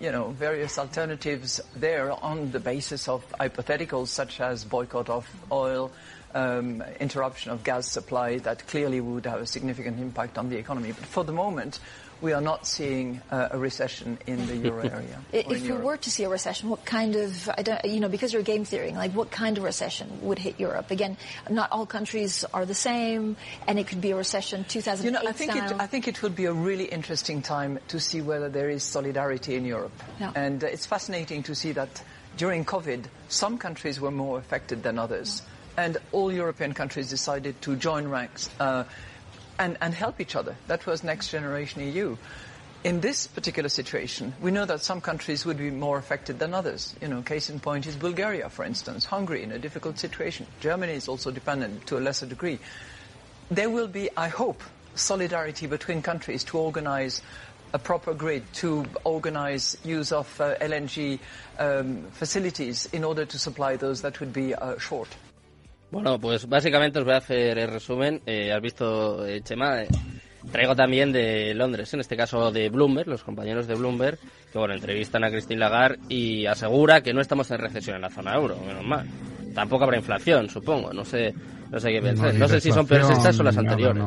you know various alternatives there on the basis of hypotheticals such as boycott of oil, um, interruption of gas supply that clearly would have a significant impact on the economy. But for the moment, we are not seeing uh, a recession in the euro area. if you were to see a recession, what kind of, I don't, you know, because you're game theorying, like what kind of recession would hit Europe? Again, not all countries are the same, and it could be a recession 2008 You know, I think, style. It, I think it would be a really interesting time to see whether there is solidarity in Europe. Yeah. And uh, it's fascinating to see that during COVID, some countries were more affected than others. And all European countries decided to join ranks. Uh, and, and help each other. That was Next Generation EU. In this particular situation, we know that some countries would be more affected than others. You know, case in point is Bulgaria, for instance, Hungary in a difficult situation. Germany is also dependent to a lesser degree. There will be, I hope, solidarity between countries to organize a proper grid, to organize use of uh, LNG um, facilities in order to supply those that would be uh, short. Bueno, pues básicamente os voy a hacer el resumen. Eh, has visto, eh, Chema, eh, traigo también de Londres, en este caso de Bloomberg, los compañeros de Bloomberg, que bueno, entrevistan a Christine Lagarde y asegura que no estamos en recesión en la zona euro, menos mal. Tampoco habrá inflación, supongo, no sé, no sé qué pensar. No, sé si son peores estas o las anteriores.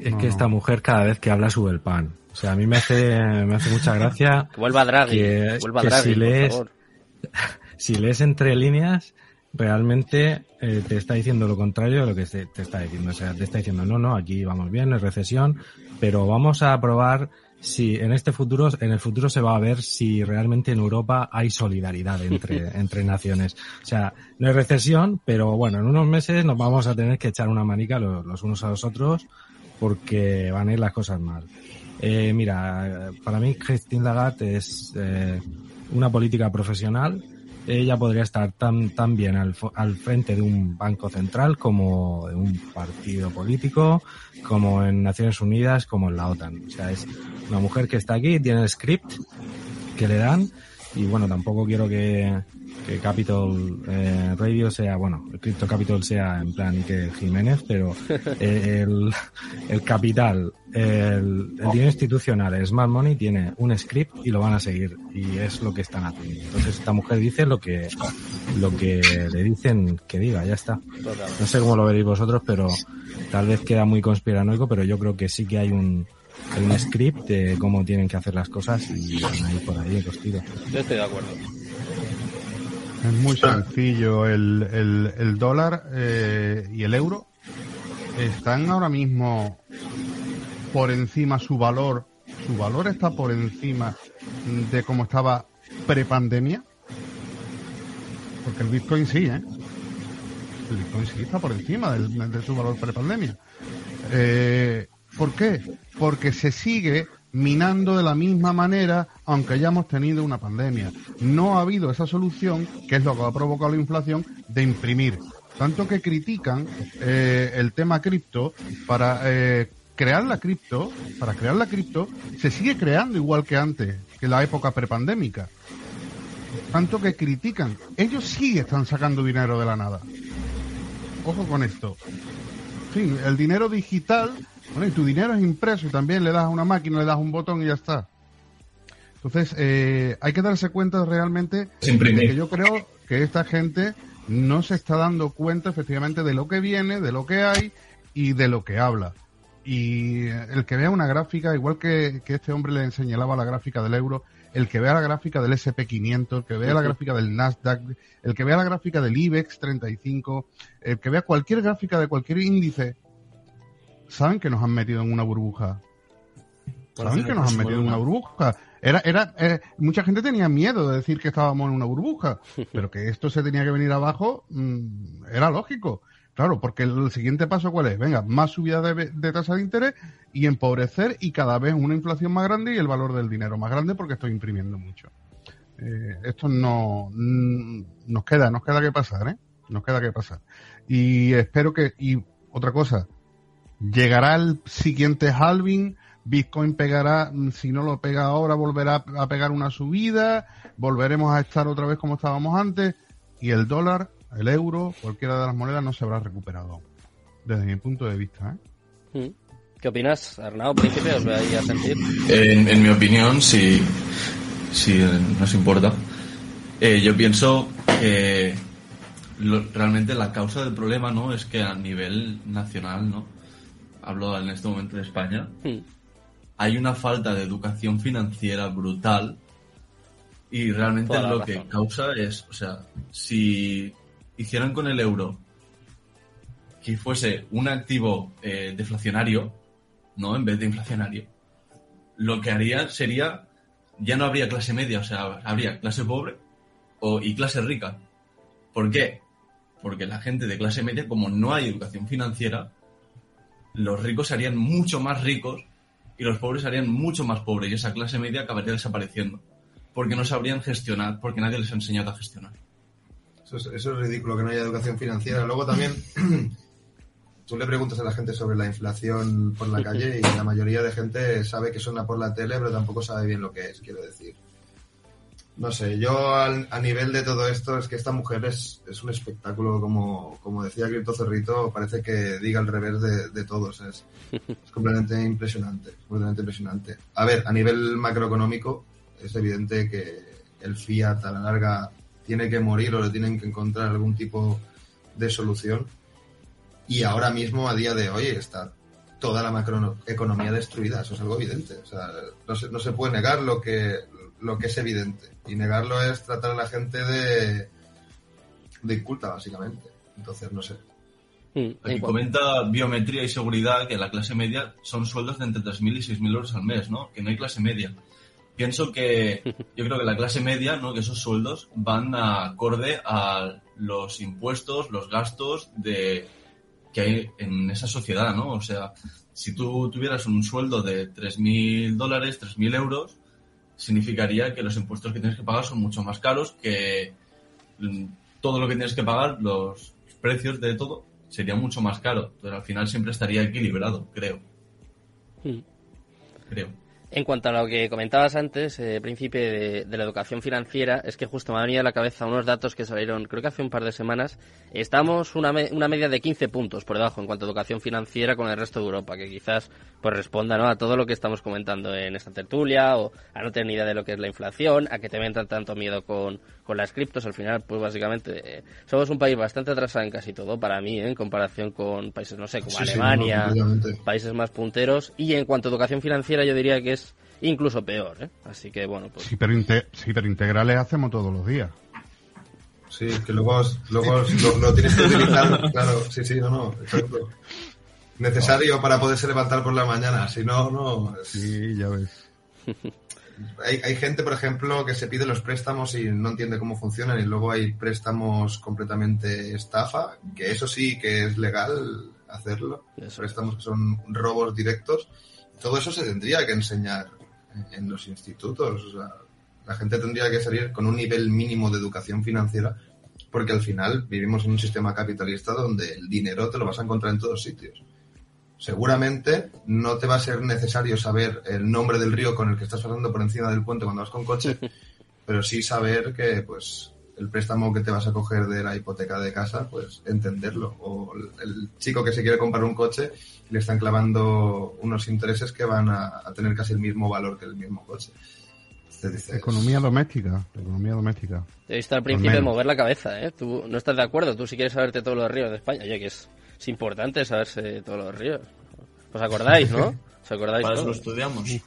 Es que esta mujer cada vez que habla sube el pan. O sea, a mí me hace, me hace mucha gracia. Que vuelva Draghi, que, vuelva Draghi, si por favor. si lees entre líneas, realmente eh, te está diciendo lo contrario de lo que te, está diciendo. O sea, te está diciendo, no, no, aquí vamos bien, es recesión, pero vamos a probar si en este futuro, en el futuro se va a ver si realmente en Europa hay solidaridad entre, entre naciones. O sea, no hay recesión, pero bueno, en unos meses nos vamos a tener que echar una manica los, unos a los otros porque van a ir las cosas mal. Eh, mira, para mí Christine Lagarde es eh, una política profesional ella podría estar tan, tan bien al, al frente de un banco central como de un partido político, como en Naciones Unidas, como en la OTAN. O sea, es una mujer que está aquí, tiene el script que le dan y bueno, tampoco quiero que, que Capital eh, Radio sea, bueno, Crypto Capital sea en plan que Jiménez, pero el, el capital, el, dinero institucional, el Smart Money tiene un script y lo van a seguir y es lo que están haciendo. Entonces esta mujer dice lo que, lo que le dicen que diga, ya está. No sé cómo lo veréis vosotros, pero tal vez queda muy conspiranoico, pero yo creo que sí que hay un, un script de cómo tienen que hacer las cosas y van a ir por ahí, Yo estoy de acuerdo. Es muy sencillo. El, el, el dólar eh, y el euro están ahora mismo por encima su valor. Su valor está por encima de cómo estaba prepandemia. Porque el Bitcoin sí, ¿eh? El Bitcoin sí está por encima del, de su valor prepandemia. Eh, ¿Por qué? Porque se sigue minando de la misma manera, aunque hayamos tenido una pandemia. No ha habido esa solución, que es lo que ha provocado la inflación, de imprimir. Tanto que critican eh, el tema cripto para eh, crear la cripto, para crear la cripto, se sigue creando igual que antes, que la época prepandémica. Tanto que critican. Ellos sí están sacando dinero de la nada. Ojo con esto. El dinero digital bueno, y tu dinero es impreso y también le das a una máquina, le das un botón y ya está. Entonces, eh, hay que darse cuenta realmente de que yo creo que esta gente no se está dando cuenta efectivamente de lo que viene, de lo que hay y de lo que habla. Y el que vea una gráfica, igual que, este hombre le enseñaba la gráfica del euro, el que vea la gráfica del SP500, el que vea la gráfica del Nasdaq, el que vea la gráfica del IBEX 35, el que vea cualquier gráfica de cualquier índice, saben que nos han metido en una burbuja. Saben que nos han metido en una burbuja. Era, era, eh, mucha gente tenía miedo de decir que estábamos en una burbuja, pero que esto se tenía que venir abajo mm, era lógico. Claro, porque el siguiente paso cuál es? Venga, más subida de, tasa de interés y empobrecer y cada vez una inflación más grande y el valor del dinero más grande porque estoy imprimiendo mucho. Eh, esto no mm, nos queda, nos queda que pasar, ¿eh? Nos queda que pasar. Y espero que, y otra cosa, llegará el siguiente halving, Bitcoin pegará, mm, si no lo pega ahora, volverá a pegar una subida, volveremos a estar otra vez como estábamos antes, y el dólar, el euro, cualquiera de las monedas no se habrá recuperado, desde mi punto de vista. ¿eh? Mm. ¿Qué opinas, Arnau? Príncipe, os voy a sentir. En, mi opinión, si, si nos importa, eh, yo pienso que realmente la causa del problema no es que a nivel nacional, ¿no? Hablo en este momento de España, mm hay una falta de educación financiera brutal y realmente lo que causa es, o sea, si hicieran con el euro que fuese un activo eh, deflacionario, ¿no? En vez de inflacionario, lo que haría sería, ya no habría clase media, o sea, habría clase pobre o, y clase rica. ¿Por qué? Porque la gente de clase media, como no hay educación financiera, los ricos serían mucho más ricos y los pobres serían mucho más pobres y esa clase media acabaría desapareciendo porque no sabrían gestionar, porque nadie les ha enseñado a gestionar. Eso es, ridículo que no haya educación financiera. Luego también tú le preguntas a la gente sobre la inflación por la calle y la mayoría de gente sabe que suena por la tele, pero tampoco sabe bien lo que es, quiero decir. No sé, yo a nivel de todo esto es que esta mujer es, es un espectáculo, como, como decía Cripto Cerrito, parece que diga al revés de, todos. Es, es, completamente impresionante, completamente impresionante. A ver, a nivel macroeconómico, es evidente que el fiat a la larga tiene que morir o le tienen que encontrar algún tipo de solución. Y ahora mismo, a día de hoy, está toda la macroeconomía destruida. Eso es algo evidente. O sea, no se, no se puede negar lo que, lo que es evidente. Y negarlo es tratar a la gente de, de inculta, básicamente. Entonces, no sé. Aquí comenta biometría y seguridad que la clase media son sueldos de entre 3.000 y 6.000 euros al mes, ¿no? Que no hay clase media. Pienso que yo creo que la clase media, ¿no? Que esos sueldos van acorde a los impuestos, los gastos de que hay en esa sociedad, ¿no? O sea, si tú tuvieras un sueldo de 3.000 dólares, 3.000 euros, significaría que los impuestos que tienes que pagar son mucho más caros, que mm, todo lo que tienes que pagar, los precios de todo, sería mucho más caro. Pero al final siempre estaría equilibrado, creo. Hmm. Creo. En cuanto a lo que comentabas antes, eh, príncipe de, la educación financiera, es que justo me ha venido a la cabeza unos datos que salieron, creo que hace un par de semanas. Estamos una, una media de 15 puntos por debajo en cuanto a educación financiera con el resto de Europa, que quizás pues responda ¿no? a todo lo que estamos comentando en esta tertulia, o a no tener ni idea de lo que es la inflación, a que te metan tanto miedo con, con las criptos. Al final, pues básicamente, eh, somos un país bastante atrasado en casi todo, para mí, ¿eh? en comparación con países, no sé, como Alemania, países más punteros. Y en cuanto a educación financiera, yo diría que es incluso peor, ¿eh? Así que bueno, pues... Sí, pero, integrales hacemos todos los días. Sí, que luego, luego lo, tienes que utilizar, claro, sí, sí, no, no, exacto. Necesario para poderse levantar por la mañana, si no, no... Sí, ya ves. Hay, hay, gente, por ejemplo, que se pide los préstamos y no entiende cómo funcionan y luego hay préstamos completamente estafa, que eso sí que es legal hacerlo, préstamos que son robos directos. Todo eso se tendría que enseñar en los institutos. la gente tendría que salir con un nivel mínimo de educación financiera porque al final vivimos en un sistema capitalista donde el dinero te lo vas a encontrar en todos sitios. Seguramente no te va a ser necesario saber el nombre del río con el que estás pasando por encima del puente cuando vas con coche, pero sí saber que pues el préstamo que te vas a coger de la hipoteca de casa, pues entenderlo. O el chico que se quiere comprar un coche le están clavando unos intereses que van a, tener casi el mismo valor que el mismo coche. Economía doméstica, economía doméstica. Te he visto al principio mover la cabeza, ¿eh? Tú no estás de acuerdo, tú si quieres saberte todos los ríos de España, oye, que es, es importante saberse todos los ríos. ¿Os acordáis, no? ¿Os acordáis? Para eso lo estudiamos.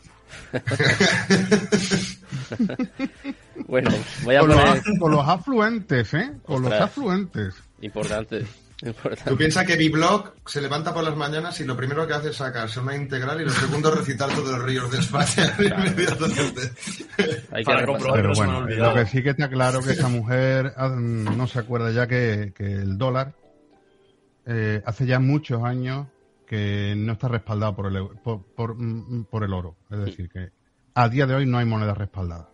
bueno, voy a con, poner... los, con los afluentes, ¿eh? Con los afluentes. Importante. Importante. Tú piensas que Biblog se levanta por las mañanas y lo primero que hace es sacarse una integral y lo segundo recitar todos los ríos de España inmediatamente. Hay que comprobar Pero bueno, lo que sí que está claro que esta mujer ah, no se acuerda ya que, que el dólar eh, hace ya muchos años que no está respaldado por el, por, por, mm, por el oro. Es decir, que a día de hoy no hay moneda respaldada.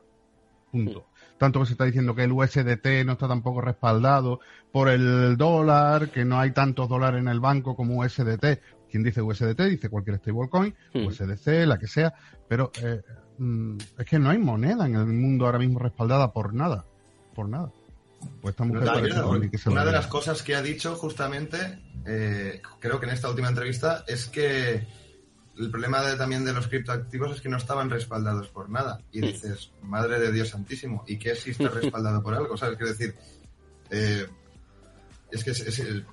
Punto. Tanto que se está diciendo que el USDT no está tampoco respaldado por el dólar, que no hay tantos dólares en el banco como USDT. Quien dice USDT dice cualquier stablecoin, Hmm. USDC, la que sea, pero eh, mm, es que no hay moneda en el mundo ahora mismo respaldada por nada. Por nada. Pues esta mujer que se lo una de las cosas que ha dicho justamente, eh, creo que en esta última entrevista, es que el problema de- también de los criptoactivos es que no estaban respaldados por nada. Y dices, madre de Dios santísimo, ¿y qué si está respaldado por algo? ¿Sabes? Quiero decir, eh, es que es- es el-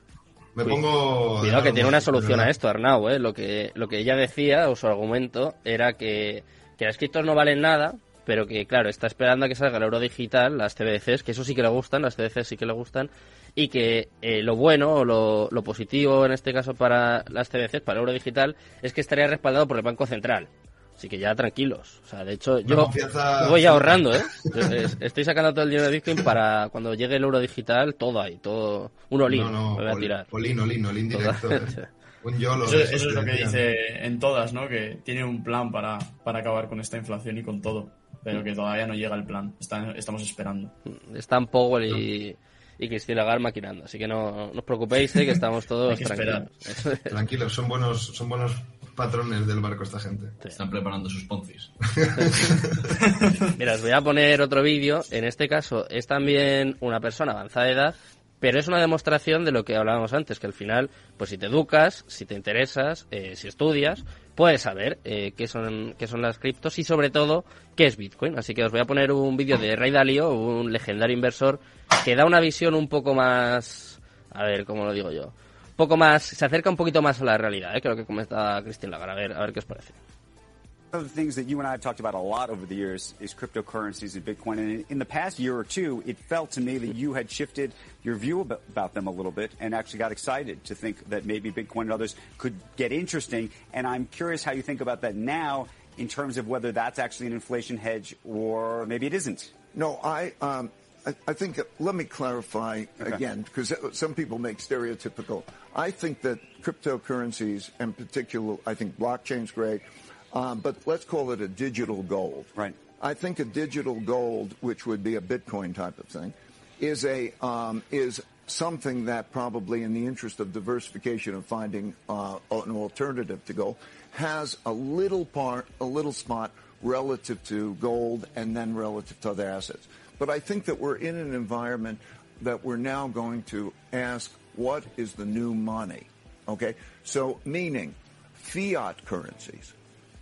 me pongo... Cuidado que tiene una solución a esto, Arnau, ¿eh? Lo que, lo que ella decía, o su argumento, era que, que las criptos no valen nada, pero que, claro, está esperando a que salga el euro digital, las CBDCs, que eso sí que le gustan, las CBDCs sí que le gustan, y que eh, lo bueno o lo, lo positivo en este caso para las CBDCs, para el euro digital, es que estaría respaldado por el Banco Central. Así que ya tranquilos. O sea, de hecho, yo confianza voy ahorrando, ¿eh? Yo, es- Estoy sacando todo el dinero de Bitcoin para cuando llegue el euro digital, todo ahí, todo, un olín, No, no, me voy a tirar. olín, olín, olín directo. ¿eh? Un YOLO. Eso, es lo que dice en todas, ¿no? Que tiene un plan para, para acabar con esta inflación y con todo. Pero que todavía no llega el plan. Está- estamos esperando. Están Powell y, y Cristina Lagarde maquinando. Así que no, no os preocupéis, ¿eh? que estamos todos tranquilos. Tranquilos, son buenos, son buenos patrones del barco esta gente. Están preparando sus poncis. Mira, os voy a poner otro vídeo. En este caso es también una persona avanzada de edad, pero es una demostración de lo que hablábamos antes, que al final, pues si te educas, si te interesas, eh, si estudias, puedes saber eh, qué son qué son las criptos y sobre todo qué es Bitcoin. Así que os voy a poner un vídeo de Ray Dalio, un legendario inversor, que da una visión un poco más, a ver, ¿cómo lo digo yo? Un poco más, se acerca un poquito más a la realidad, ¿eh? creo que comenta Cristina Lagarde. A ver, a ver qué os parece. One of the things that you and I have talked about a lot over the years is cryptocurrencies and Bitcoin. And in the past year or two, it felt to me that you had shifted your view about, about them a little bit and actually got excited to think that maybe Bitcoin and others could get interesting. And I'm curious how you think about that now in terms of whether that's actually an inflation hedge or maybe it isn't. No, I, um, I, I think, let me clarify again, because some people make stereotypical. I think that cryptocurrencies, in particular, I think blockchain's great, um, but let's call it a digital gold. Right. I think a digital gold, which would be a Bitcoin type of thing, is a um, is something that probably, in the interest of diversification of finding uh, an alternative to gold, has a little part, a little spot relative to gold, and then relative to other assets. But I think that we're in an environment that we're now going to ask, what is the new money? Okay, so meaning fiat currencies.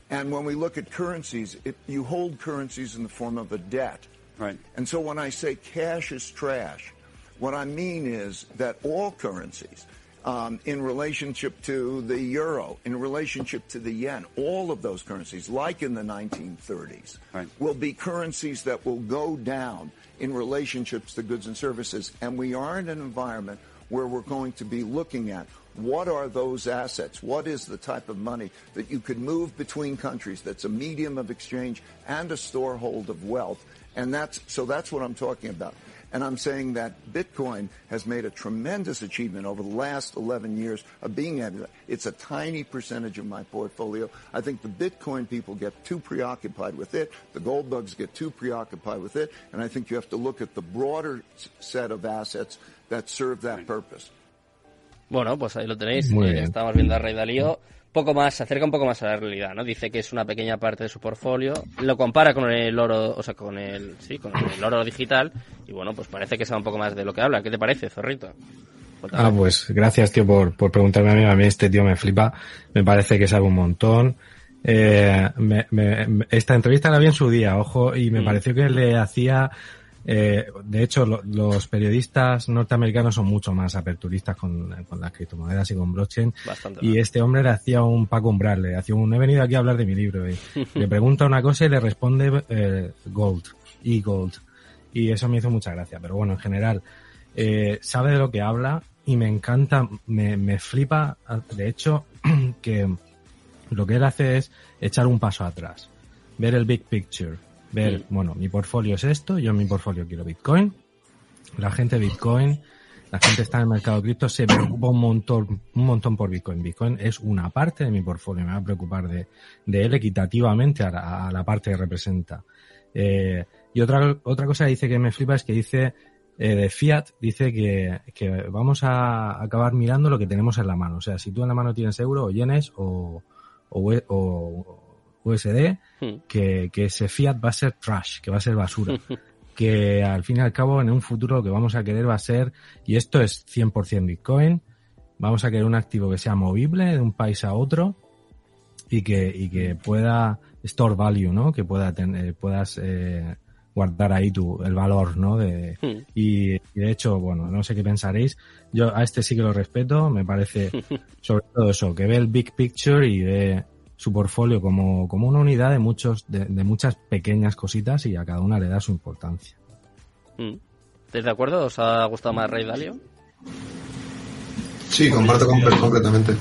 And when we look at currencies, it, you hold currencies in the form of a debt. Right. And so when I say cash is trash, what I mean is that all currencies, um, in relationship to the euro, in relationship to the yen, all of those currencies, like in the 1930s, Right. will be currencies that will go down in relationships to goods and services. And we are in an environment where we're going to be looking at what are those assets? What is the type of money that you could move between countries that's a medium of exchange and a storehold of wealth? And that's, so that's what I'm talking about. And I'm saying that Bitcoin has made a tremendous achievement over the last 11 years of being able to, it's a tiny percentage of my portfolio. I think the Bitcoin people get too preoccupied with it. The gold bugs get too preoccupied with it. And I think you have to look at the broader set of assets that serve that purpose. Bueno, pues ahí lo tenéis. Eh, estamos viendo a Rey Dalío. Poco más, se acerca un poco más a la realidad, ¿no? Dice que es una pequeña parte de su portfolio. Lo compara con el oro, o sea, con el, sí, con el oro digital. Y bueno, pues parece que sabe un poco más de lo que habla. ¿Qué te parece, Zorrito? Ah, pues gracias, tío, por, por preguntarme a mí. A mí este tío me flipa. Me parece que sabe un montón. Eh, esta entrevista la vi en su día, ojo, y me mm. pareció que le hacía eh, de hecho, los periodistas norteamericanos son mucho más aperturistas con, las criptomonedas y con blockchain. y este hombre le hacía un Paco Umbral, le hacía un he venido aquí a hablar de mi libro. Y le pregunta una cosa y le responde eh, gold y gold. Y eso me hizo mucha gracia. Pero bueno, en general, eh, sabe de lo que habla y me encanta, me, me flipa, de hecho, que lo que él hace es echar un paso atrás, ver el big picture ver, bueno, mi portfolio es esto, yo en mi portfolio quiero Bitcoin, la gente de Bitcoin, la gente está en el mercado cripto, se preocupa un montón, un montón por Bitcoin. Bitcoin es una parte de mi portfolio, me va a preocupar de, de él equitativamente a la, parte que representa. Eh, y otra, otra cosa que dice que me flipa es que dice, eh, de Fiat, dice que, que vamos a acabar mirando lo que tenemos en la mano. O sea, si tú en la mano tienes euro o yenes o, o, o USD, hmm. que, que ese fiat va a ser trash, que va a ser basura. que al fin y al cabo en un futuro lo que vamos a querer va a ser, y esto es 100% Bitcoin, vamos a querer un activo que sea movible de un país a otro y que, y que pueda store value, ¿no? Que pueda tener, puedas eh, guardar ahí tu, el valor, ¿no? De, hmm. y, y, de hecho, bueno, no sé qué pensaréis. Yo a este sí que lo respeto, me parece sobre todo eso, que ve el big picture y ve su portfolio como, como una unidad de muchos de, muchas pequeñas cositas y a cada una le da su importancia. Mm. ¿Estáis de acuerdo? ¿Os ha gustado más Rey Dalio? Sí, comparto completamente.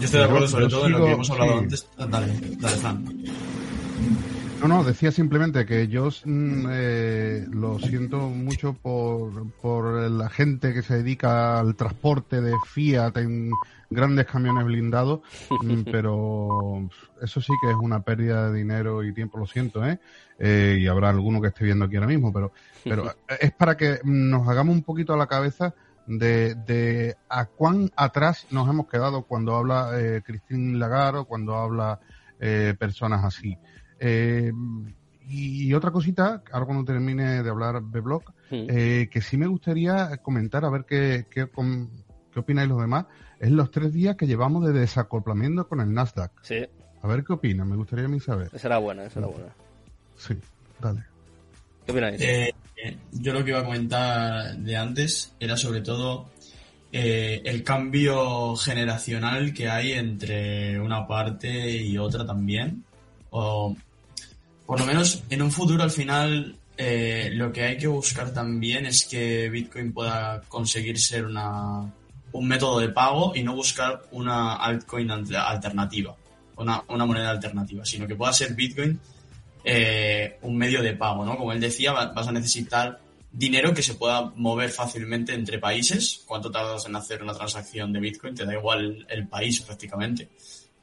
Yo estoy de acuerdo sobre todo en lo que hemos hablado antes. Dale, dale, Fran. No, no, decía simplemente que yo mm, eh, lo siento mucho por, por la gente que se dedica al transporte de Fiat en grandes camiones blindados, mm, pero eso sí que es una pérdida de dinero y tiempo, lo siento, ¿eh? ¿eh? y habrá alguno que esté viendo aquí ahora mismo, pero, pero es para que nos hagamos un poquito a la cabeza de, de a cuán atrás nos hemos quedado cuando habla eh, Christine Lagarde o cuando habla eh, personas así. Eh, y otra cosita, ahora cuando termine de hablar de blog, eh, que sí me gustaría comentar, a ver qué, qué, qué opináis los demás, es los tres días que llevamos de desacoplamiento con el Nasdaq. Sí. A ver qué opinan, me gustaría a mí saber. Esa era buena, esa era buena. Sí, dale. ¿Qué opináis? Eh, yo lo que iba a comentar de antes era sobre todo el cambio generacional que hay entre una parte y otra también o por lo menos en un futuro al final eh, lo que hay que buscar también es que Bitcoin pueda conseguir ser una, un método de pago y no buscar una altcoin alternativa, una, una moneda alternativa, sino que pueda ser Bitcoin eh, un medio de pago, ¿no? Como él decía, vas a necesitar dinero que se pueda mover fácilmente entre países. ¿Cuánto tardas en hacer una transacción de Bitcoin? Te da igual el país prácticamente.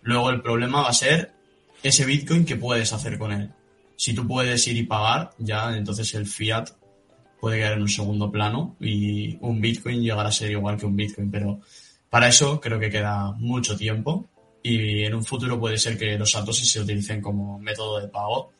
Luego el problema va a ser ese Bitcoin que puedes hacer con él. Si tú puedes ir y pagar, ya entonces el fiat puede quedar en un segundo plano y un Bitcoin llegará a ser igual que un Bitcoin, pero para eso creo que queda mucho tiempo y en un futuro puede ser que los satoshis se utilicen como método de pago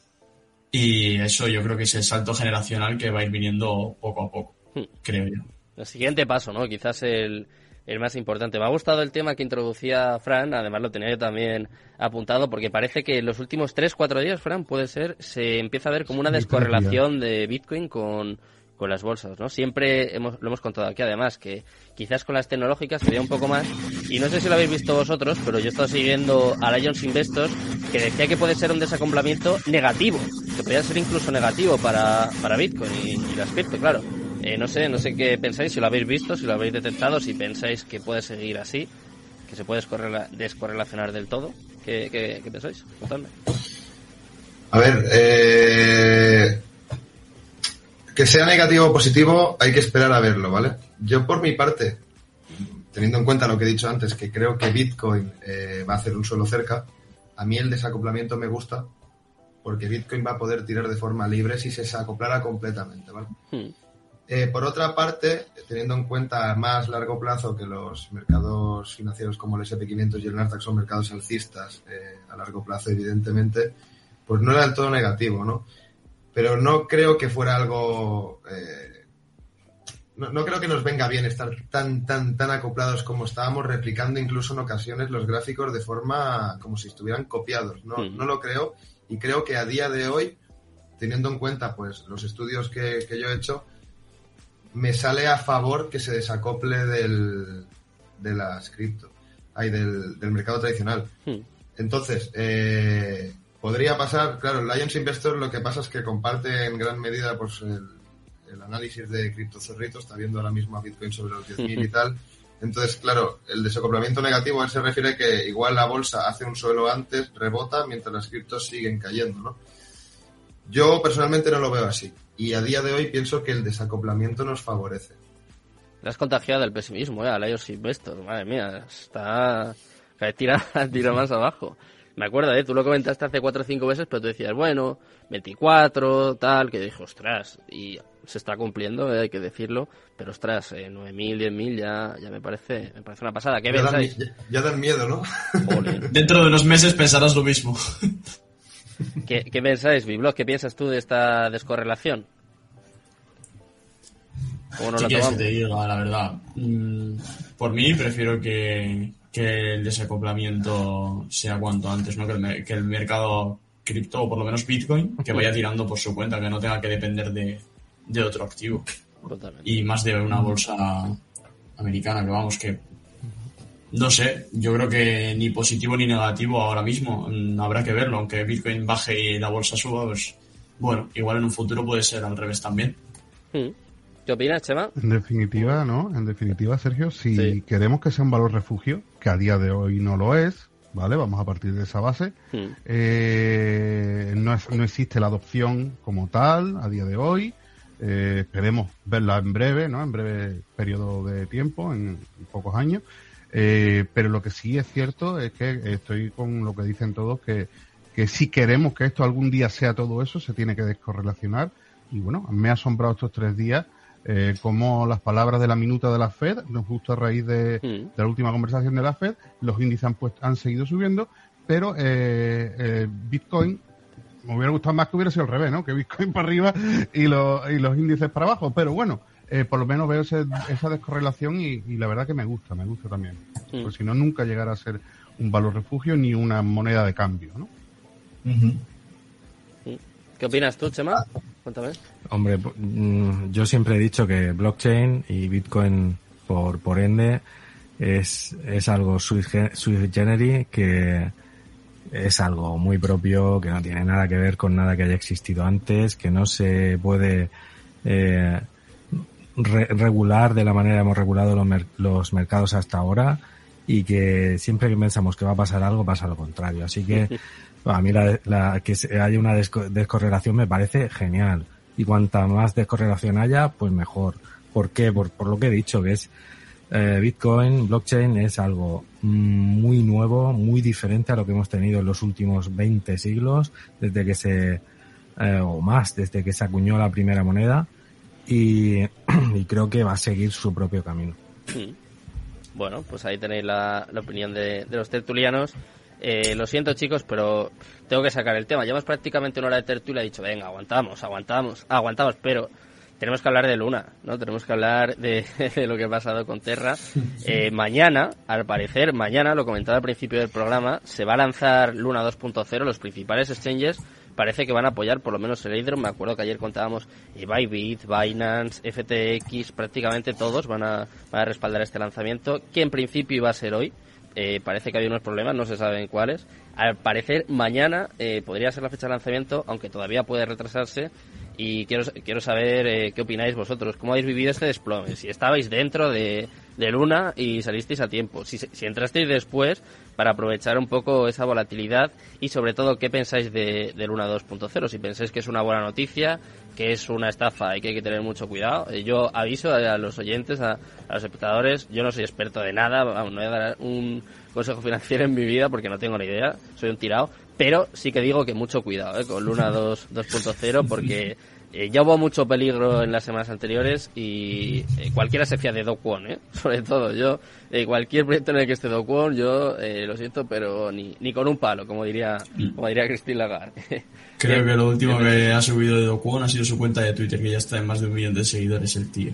y eso yo creo que es el salto generacional que va a ir viniendo poco a poco, hmm. creo yo. El siguiente paso, ¿no? Quizás el, el más importante. Me ha gustado el tema que introducía Fran, además lo tenía yo también apuntado, porque parece que en los últimos 3-4 días, Fran, puede ser, se empieza a ver como una descorrelación de Bitcoin con, con las bolsas, ¿no? Siempre hemos, lo hemos contado aquí, además, que quizás con las tecnológicas sería un poco más, y no sé si lo habéis visto vosotros, pero yo he estado siguiendo a Lions Investors, que decía que puede ser un desacomplamiento negativo, que podría ser incluso negativo para, para Bitcoin y, y las cripto, claro. Eh, no sé, no sé qué pensáis, si lo habéis visto, si lo habéis detectado, si pensáis que puede seguir así, que se puede descorrelacionar del todo. ¿Qué, qué, pensáis? Contadme. A ver, eh, que sea negativo o positivo hay que esperar a verlo, ¿vale? Yo por mi parte, teniendo en cuenta lo que he dicho antes, que creo que Bitcoin eh, va a hacer un suelo cerca, a mí el desacoplamiento me gusta porque Bitcoin va a poder tirar de forma libre si se desacoplara completamente, ¿vale? Hmm. Eh, por otra parte, teniendo en cuenta a más largo plazo que los mercados financieros como el SP500 y el Nasdaq son mercados alcistas eh, a largo plazo, evidentemente, pues no era del todo negativo, ¿no? Pero no creo que fuera algo eh, no, creo que nos venga bien estar tan, tan, tan acoplados como estábamos, replicando incluso en ocasiones los gráficos de forma como si estuvieran copiados. No, no lo creo y creo que a día de hoy, teniendo en cuenta pues los estudios que, yo he hecho, me sale a favor que se desacople del, de las cripto, hay del, mercado tradicional. Entonces, eh, podría pasar, claro, el Lions Investor lo que pasa es que comparte en gran medida pues el el análisis de criptozorritos está viendo ahora mismo a Bitcoin sobre los 10.000 y tal. Entonces, claro, el desacoplamiento negativo se refiere que igual la bolsa hace un suelo antes, rebota, mientras las criptos siguen cayendo, ¿no? Yo personalmente no lo veo así. Y a día de hoy pienso que el desacoplamiento nos favorece. Le has contagiado del pesimismo, ¿eh? A Lions Investor. Madre mía, está... Tira, tira más abajo. Me acuerdo, ¿eh? Tú lo comentaste hace 4 o 5 meses, pero tú decías, bueno, 24, tal, que dije, ostras, y se está cumpliendo, eh, hay que decirlo, pero ostras, eh, 9.000, 10.000 ya, ya me parece me parece una pasada. ¿Qué ya pensáis? ya, dan miedo, ¿no? Dentro de unos meses pensarás lo mismo. ¿Qué, qué pensáis, Biblog? ¿Qué piensas tú de esta descorrelación? ¿Cómo no la te diga la verdad? Mm, por mí prefiero que, que el desacoplamiento sea cuanto antes, ¿no? Que el, que el mercado cripto, o por lo menos Bitcoin, que vaya tirando por su cuenta, que no tenga que depender de, de otro activo. Y más de una bolsa americana, que vamos, que no sé, yo creo que ni positivo ni negativo ahora mismo, mm, habrá que verlo, aunque Bitcoin baje y la bolsa suba, pues bueno, igual en un futuro puede ser al revés también. Hmm. ¿Qué opinas, Chema? En definitiva, ¿no? En definitiva, Sergio, si queremos que sea un valor refugio, que a día de hoy no lo es, ¿vale? Vamos a partir de esa base. Hmm. Eh, no, no existe la adopción como tal a día de hoy. Eh, esperemos verla en breve, ¿no? En breve periodo de tiempo, en, pocos años. Eh, pero lo que sí es cierto es que estoy con lo que dicen todos, que, que si queremos que esto algún día sea todo eso, se tiene que descorrelacionar. Y bueno, me ha asombrado estos tres días eh, como las palabras de la minuta de la Fed, justo a raíz de, mm. de la última conversación de la Fed, los índices han, pues, han seguido subiendo, pero eh, eh, Bitcoin me hubiera gustado más que hubiera sido al revés, ¿no? Que Bitcoin para arriba y los índices para abajo. Pero bueno, eh, por lo menos veo esa descorrelación y, la verdad que me gusta, me gusta también. Porque si no, nunca llegará a ser un valor refugio ni una moneda de cambio, ¿no? ¿Qué opinas tú, Chema? Cuéntame. Hombre, mm, yo siempre he dicho que blockchain y Bitcoin, por, por ende, es, es algo sui, sui generis que es algo muy propio, que no tiene nada que ver con nada que haya existido antes, que no se puede eh, regular de la manera que hemos regulado los, mercados hasta ahora y que siempre que pensamos que va a pasar algo pasa lo contrario. Así que a mí la, que haya una descorrelación me parece genial y cuanta más descorrelación haya, pues mejor. ¿Por qué? Por, por lo que he dicho, que es eh, Bitcoin, blockchain es algo muy nuevo, muy diferente a lo que hemos tenido en los últimos 20 siglos, desde que se, eh, o más, desde que se acuñó la primera moneda, y, creo que va a seguir su propio camino. Hmm. Bueno, pues ahí tenéis la, opinión de, los tertulianos. Eh, lo siento chicos, pero tengo que sacar el tema. Llevamos prácticamente una hora de tertulia y he dicho, venga, aguantamos, aguantamos, aguantamos, pero tenemos que hablar de Luna, ¿no? Tenemos que hablar de, lo que ha pasado con Terra. Eh, mañana, al parecer, mañana, lo comentaba al principio del programa, se va a lanzar Luna 2.0, los principales exchanges parece que van a apoyar por lo menos el Hydro. Me acuerdo que ayer contábamos eh, Bybit, Binance, FTX, prácticamente todos van a, van a respaldar este lanzamiento, que en principio iba a ser hoy. Eh, parece que hay unos problemas, no se saben cuáles. Al parecer, mañana eh, podría ser la fecha de lanzamiento, aunque todavía puede retrasarse y quiero, quiero saber eh, qué opináis vosotros, cómo habéis vivido este desplome, si estabais dentro de, de Luna y salisteis a tiempo, si, entrasteis después para aprovechar un poco esa volatilidad y sobre todo qué pensáis de, de Luna 2.0, si pensáis que es una buena noticia, que es una estafa y que hay que tener mucho cuidado. Eh, yo aviso a, los oyentes, a, a, los espectadores, yo no soy experto de nada, no voy a dar un consejo financiero en mi vida porque no tengo ni idea, soy un tirado, pero sí que digo que mucho cuidado ¿eh? con Luna 2.0 porque eh, ya hubo mucho peligro en las semanas anteriores y eh, cualquiera se fía de Do ¿eh? sobre todo yo, eh, cualquier proyecto en el que esté Do yo lo siento, pero ni, ni con un palo, como diría, como diría Christine Lagarde. Creo que lo último que ha subido de Do ha sido su cuenta de Twitter, que ya está en más de un millón de seguidores el tío.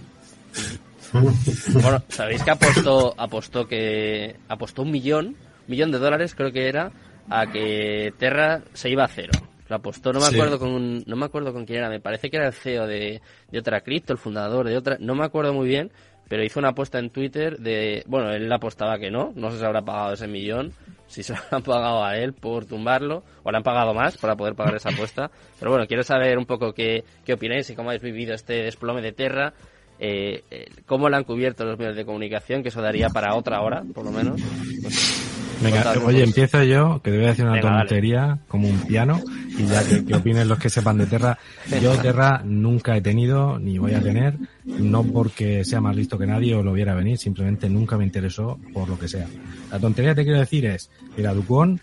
bueno, sabéis que apostó, apostó que apostó un millón, millón de dólares creo que era, a que Terra se iba a cero. Lo apostó, no me acuerdo con no me acuerdo con quién era, me parece que era el CEO de, de otra cripto, el fundador de otra, no me acuerdo muy bien, pero hizo una apuesta en Twitter de, bueno, él apostaba que no, no sé si habrá pagado ese millón, si se lo han pagado a él por tumbarlo, o le han pagado más para poder pagar esa apuesta. Pero bueno, quiero saber un poco qué, qué opináis y cómo habéis vivido este desplome de Terra, eh, eh, cómo lo han cubierto los medios de comunicación, que eso daría para otra hora, por lo menos. Venga, oye, empiezo yo, que te voy a decir una tontería, como un piano, y ya que, opinen los que sepan de Terra. Yo Terra nunca he tenido, ni voy a tener, no porque sea más listo que nadie o lo viera venir, simplemente nunca me interesó por lo que sea. La tontería que te quiero decir es, mira, Ducón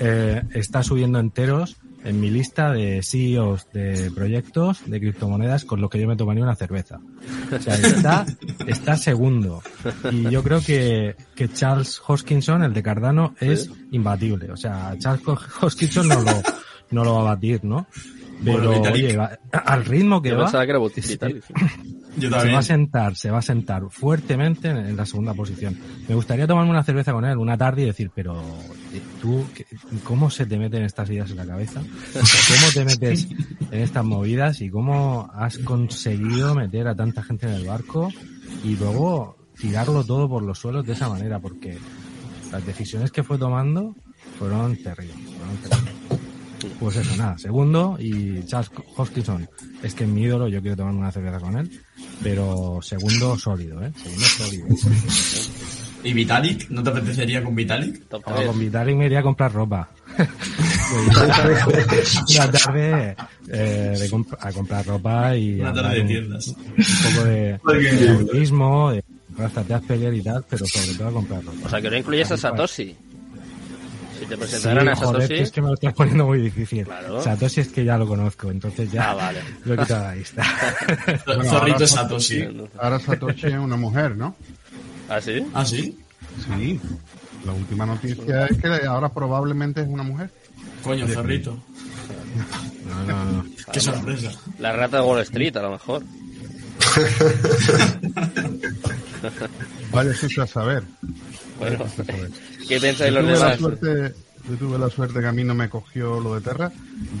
eh, está subiendo enteros en mi lista de CEOs de proyectos de criptomonedas con los que yo me tomaría una cerveza. O sea, está, está segundo. Y yo creo que, que Charles Hoskinson, el de Cardano, es imbatible. O sea, Charles Hoskinson no lo, no lo va a batir, ¿no? Pero, oye, al ritmo que va... se va a sentar, se va a sentar fuertemente en, la segunda posición. Me gustaría tomarme una cerveza con él una tarde y decir, pero eh, tú, ¿cómo se te meten estas ideas en la cabeza? ¿Cómo te metes en estas movidas y cómo has conseguido meter a tanta gente en el barco y luego tirarlo todo por los suelos de esa manera? Porque las decisiones que fue tomando fueron terribles. Fueron terribles. Pues eso, nada. Segundo, y Charles Hoskinson, es que es mi ídolo, yo quiero tomar una cerveza con él. Pero segundo, sólido, ¿eh? Segundo, sólido. ¿Y Vitalik? ¿No te apetecería con Vitalik? con Vitalik me iría a comprar ropa. una tarde eh, a comprar ropa y una tarde de tiendas. Un, poco de, de turismo, de y tal, pero sobre todo a comprar ropa. O sea, que no incluyes a Satoshi. Si te presentaran a Satoshi. Joder, es que me lo estás poniendo muy difícil. Satoshi es que ya lo conozco, entonces ya ah, vale. lo he quitado de la lista. Zorrito Satoshi. Ahora Satoshi es una mujer, ¿no? ¿Ah, sí? ¿Ah, sí? Sí. La última noticia es que ahora probablemente es una mujer. Coño, Zorrito. No, no, no. Qué sorpresa. La rata de Wall Street, a lo mejor. Vaya sitio a saber. Bueno, ¿qué pensáis los demás? yo tuve la suerte que a mí no me cogió lo de Terra.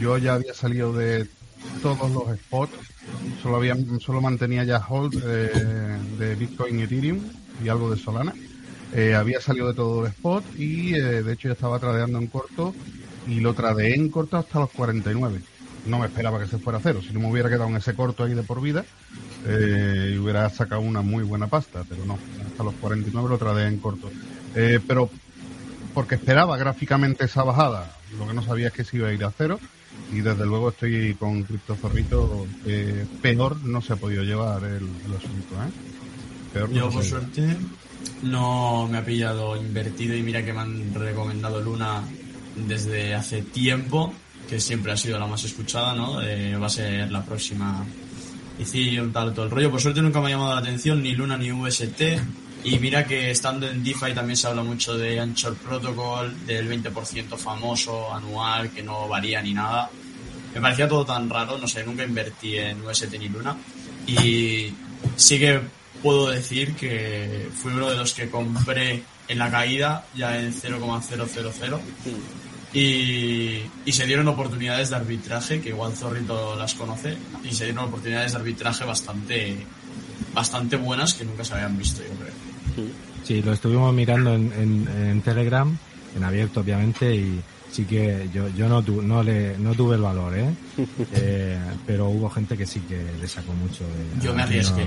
Yo ya había salido de todos los spots. Solo había, solo mantenía ya hold eh, de Bitcoin y Ethereum y algo de Solana. Eh, había salido de todo el spot y eh, de hecho ya estaba tradeando en corto y lo tradeé en corto hasta los 49. No me esperaba que se fuera a cero. Si no me hubiera quedado en ese corto ahí de por vida, y hubiera sacado una muy buena pasta, pero no. Hasta los 49 lo tradeé en corto. pero porque esperaba gráficamente esa bajada. Lo que no sabía es que se iba a ir a cero. Y desde luego estoy con Crypto Zorrito. peor no se ha podido llevar el, asunto. ¿eh? Yo, por suerte, no me ha pillado invertido. Y mira que me han recomendado Luna desde hace tiempo. Que siempre ha sido la más escuchada, ¿no? va a ser la próxima Ethereum, tal, todo el rollo. Por suerte nunca me ha llamado la atención ni Luna ni UST y mira que estando en DeFi también se habla mucho de Anchor Protocol, del 20% famoso anual que no varía ni nada. Me parecía todo tan raro, no sé, nunca invertí en UST ni Luna. Y sí que puedo decir que fui uno de los que compré en la caída, ya en 0,000. Y, y se dieron oportunidades de arbitraje, que igual Zorrito las conoce, y se dieron oportunidades de arbitraje bastante, bastante buenas que nunca se habían visto, yo creo. Sí, lo estuvimos mirando en, Telegram, en abierto obviamente, y sí que yo, yo no, no, le, no tuve el valor, ¿eh? ¿eh? Pero hubo gente que sí que le sacó mucho de Yo me arriesgué.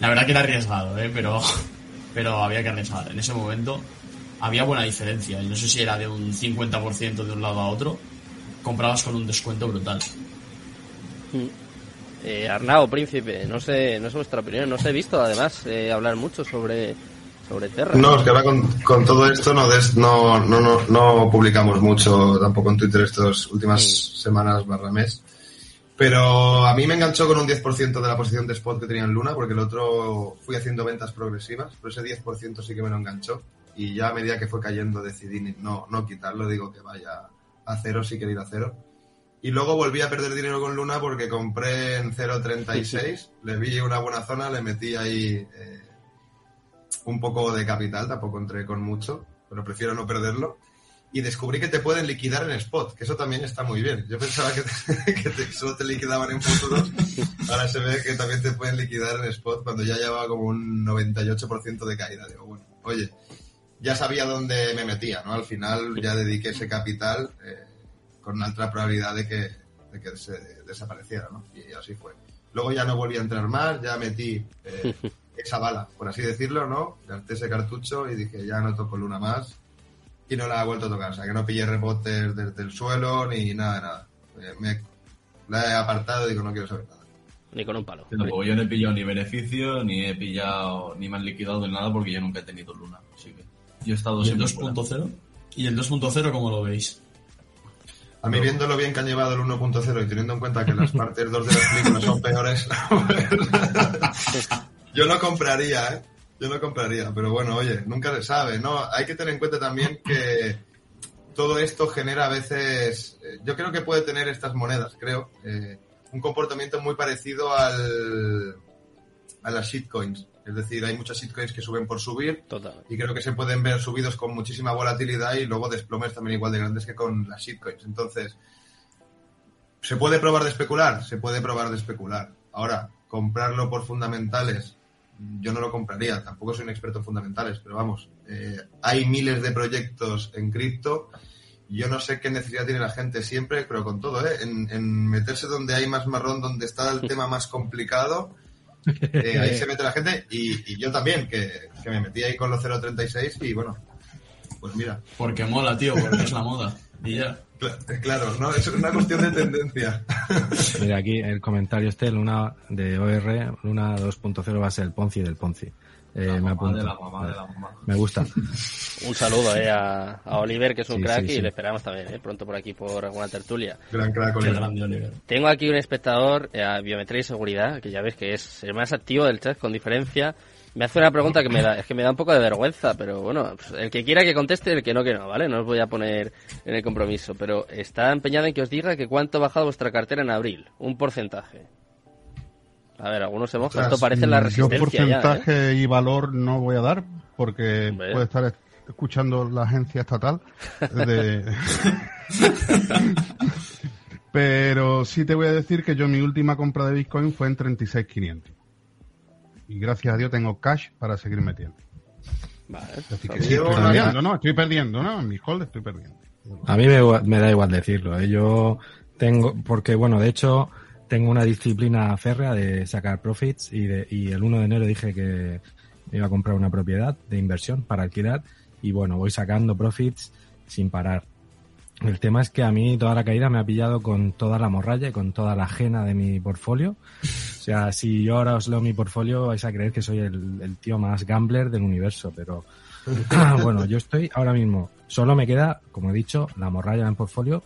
La verdad que era arriesgado, ¿eh? Pero, pero había que arriesgar. En ese momento había buena diferencia. No sé si era de un 50% de un lado a otro. Comprabas con un descuento brutal. Eh, Arnao, príncipe, no sé, no sé vuestra opinión, no os he visto además eh, hablar mucho sobre, sobre Terra. No, es que ahora con, con todo esto no, no, no, no, no, publicamos mucho tampoco en Twitter estas últimas semanas barra mes. Pero a mí me enganchó con un 10% de la posición de spot que tenía en Luna, porque el otro fui haciendo ventas progresivas, pero ese 10% sí que me lo enganchó. Y ya a medida que fue cayendo decidí no, no quitarlo, digo que vaya a cero si quiere ir a cero Y luego volví a perder dinero con Luna porque compré en 0.36, le vi una buena zona, le metí ahí eh, un poco de capital, tampoco entré con mucho, pero prefiero no perderlo. Y descubrí que te pueden liquidar en spot, que eso también está muy bien. Yo pensaba que, solo te liquidaban en futuros, ahora se ve que también te pueden liquidar en spot cuando ya llevaba como un 98% de caída. Digo, bueno, oye, ya sabía dónde me metía, ¿no? Al final ya dediqué ese capital eh, con una alta probabilidad de que, de que se desapareciera, ¿no? Y así fue. Luego ya no volví a entrar más, ya metí eh, esa bala, por así decirlo, ¿no? Gasté ese cartucho y dije, ya no toco Luna más. Y no la he vuelto a tocar, o sea, que no pillé rebotes desde el suelo ni nada, nada. Eh, me, la he apartado y digo, no quiero saber nada. Ni con un palo. yo no he pillado ni beneficio, ni he pillado, ni me han liquidado de nada porque yo nunca he tenido Luna. Así que yo he estado ¿Y el 2.0? ¿Y el 2.0 cómo lo veis? A mí viéndolo bien que han llevado el 1.0 y teniendo en cuenta que las partes 2 de las películas son peores, yo no compraría, ¿eh? Yo no compraría, pero bueno, oye, nunca se sabe, ¿no? Hay que tener en cuenta también que todo esto genera a veces, eh, yo creo que puede tener estas monedas, creo, eh, un comportamiento muy parecido al, a las shitcoins. Es decir, hay muchas shitcoins que suben por subir Total. y creo que se pueden ver subidos con muchísima volatilidad y luego desplomes también igual de grandes que con las shitcoins. Entonces, ¿se puede probar de especular? Se puede probar de especular. Ahora, comprarlo por fundamentales, yo no lo compraría. Tampoco soy un experto en fundamentales, pero vamos, eh, hay miles de proyectos en cripto. Yo no sé qué necesidad tiene la gente siempre, pero con todo, ¿eh? en, en meterse donde hay más marrón, donde está el tema más complicado eh, ahí se mete la gente y, yo también, que, me metí ahí con los 0.36 y bueno, pues mira. Porque mola, tío, porque es la moda. Y ya. Claro, no, es una cuestión de tendencia. Mira, aquí el comentario este, Luna de OR, Luna 2.0 va a ser el Ponzi del Ponzi. Eh, me Me gusta. un saludo eh, a, Oliver, que es un crack, y le esperamos también eh, pronto por aquí por alguna tertulia. Gran crack, Oliver. Tengo aquí un espectador eh, a Biometría y Seguridad, que ya ves que es el más activo del chat, con diferencia. Me hace una pregunta que me da, es que me da un poco de vergüenza, pero bueno, pues, el que quiera que conteste, el que no, que no, ¿vale? No os voy a poner en el compromiso, pero está empeñado en que os diga que cuánto ha bajado vuestra cartera en abril, un porcentaje. A ver, algunos se mojan. Esto parece la resistencia. Yo porcentaje ¿eh? y valor no voy a dar porque puede estar escuchando la agencia estatal. Pero sí te voy a decir que yo mi última compra de Bitcoin fue en 36.500. Y gracias a Dios tengo cash para seguir metiendo. Vale. Así que sí, estoy perdiendo, ¿no? Estoy perdiendo, ¿no? En mi hold estoy perdiendo. A mí me, me da igual decirlo. ¿eh? Yo tengo, porque bueno, de hecho, tengo una disciplina férrea de sacar profits y, de, y el 1 de enero dije que iba a comprar una propiedad de inversión para alquilar y bueno, voy sacando profits sin parar. El tema es que a mí toda la caída me ha pillado con toda la morralla y con toda la ajena de mi portfolio. O sea, si yo ahora os leo mi portfolio vais a creer que soy el, el tío más gambler del universo, pero bueno, yo estoy ahora mismo, solo me queda, como he dicho, la morralla en portfolio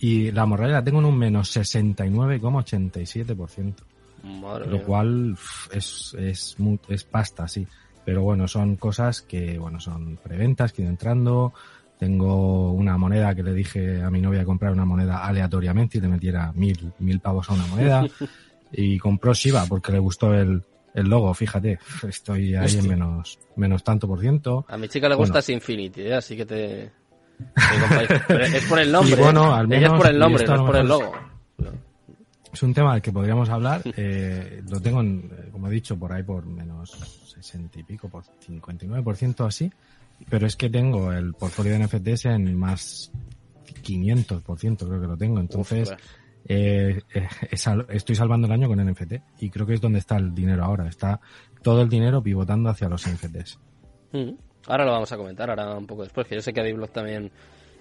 y la morralla la tengo en un menos 69,87%. Madre lo cual es, es, es pasta, sí. Pero bueno, son cosas que, bueno, son preventas que ido entrando. Tengo una moneda que le dije a mi novia comprar una moneda aleatoriamente y le metiera mil, mil pavos a una moneda. y compró Shiba porque le gustó el, el logo, fíjate. Estoy ahí en menos, menos tanto por ciento. A mi chica le gusta Infinity, ¿eh? así que te, es por el nombre. bueno, al menos, es por el nombre, no es por el logo. Es un tema del que podríamos hablar. Eh, lo tengo, eh, como he dicho, por ahí por menos 60 y pico, por 59% así. Pero es que tengo el portfolio de NFTs en más 500%, creo que lo tengo. Entonces, eh, eh estoy salvando el año con NFT. Y creo que es donde está el dinero ahora. Está todo el dinero pivotando hacia los NFTs. Mm. Ahora lo vamos a comentar, ahora un poco después, que yo sé que a Diblog también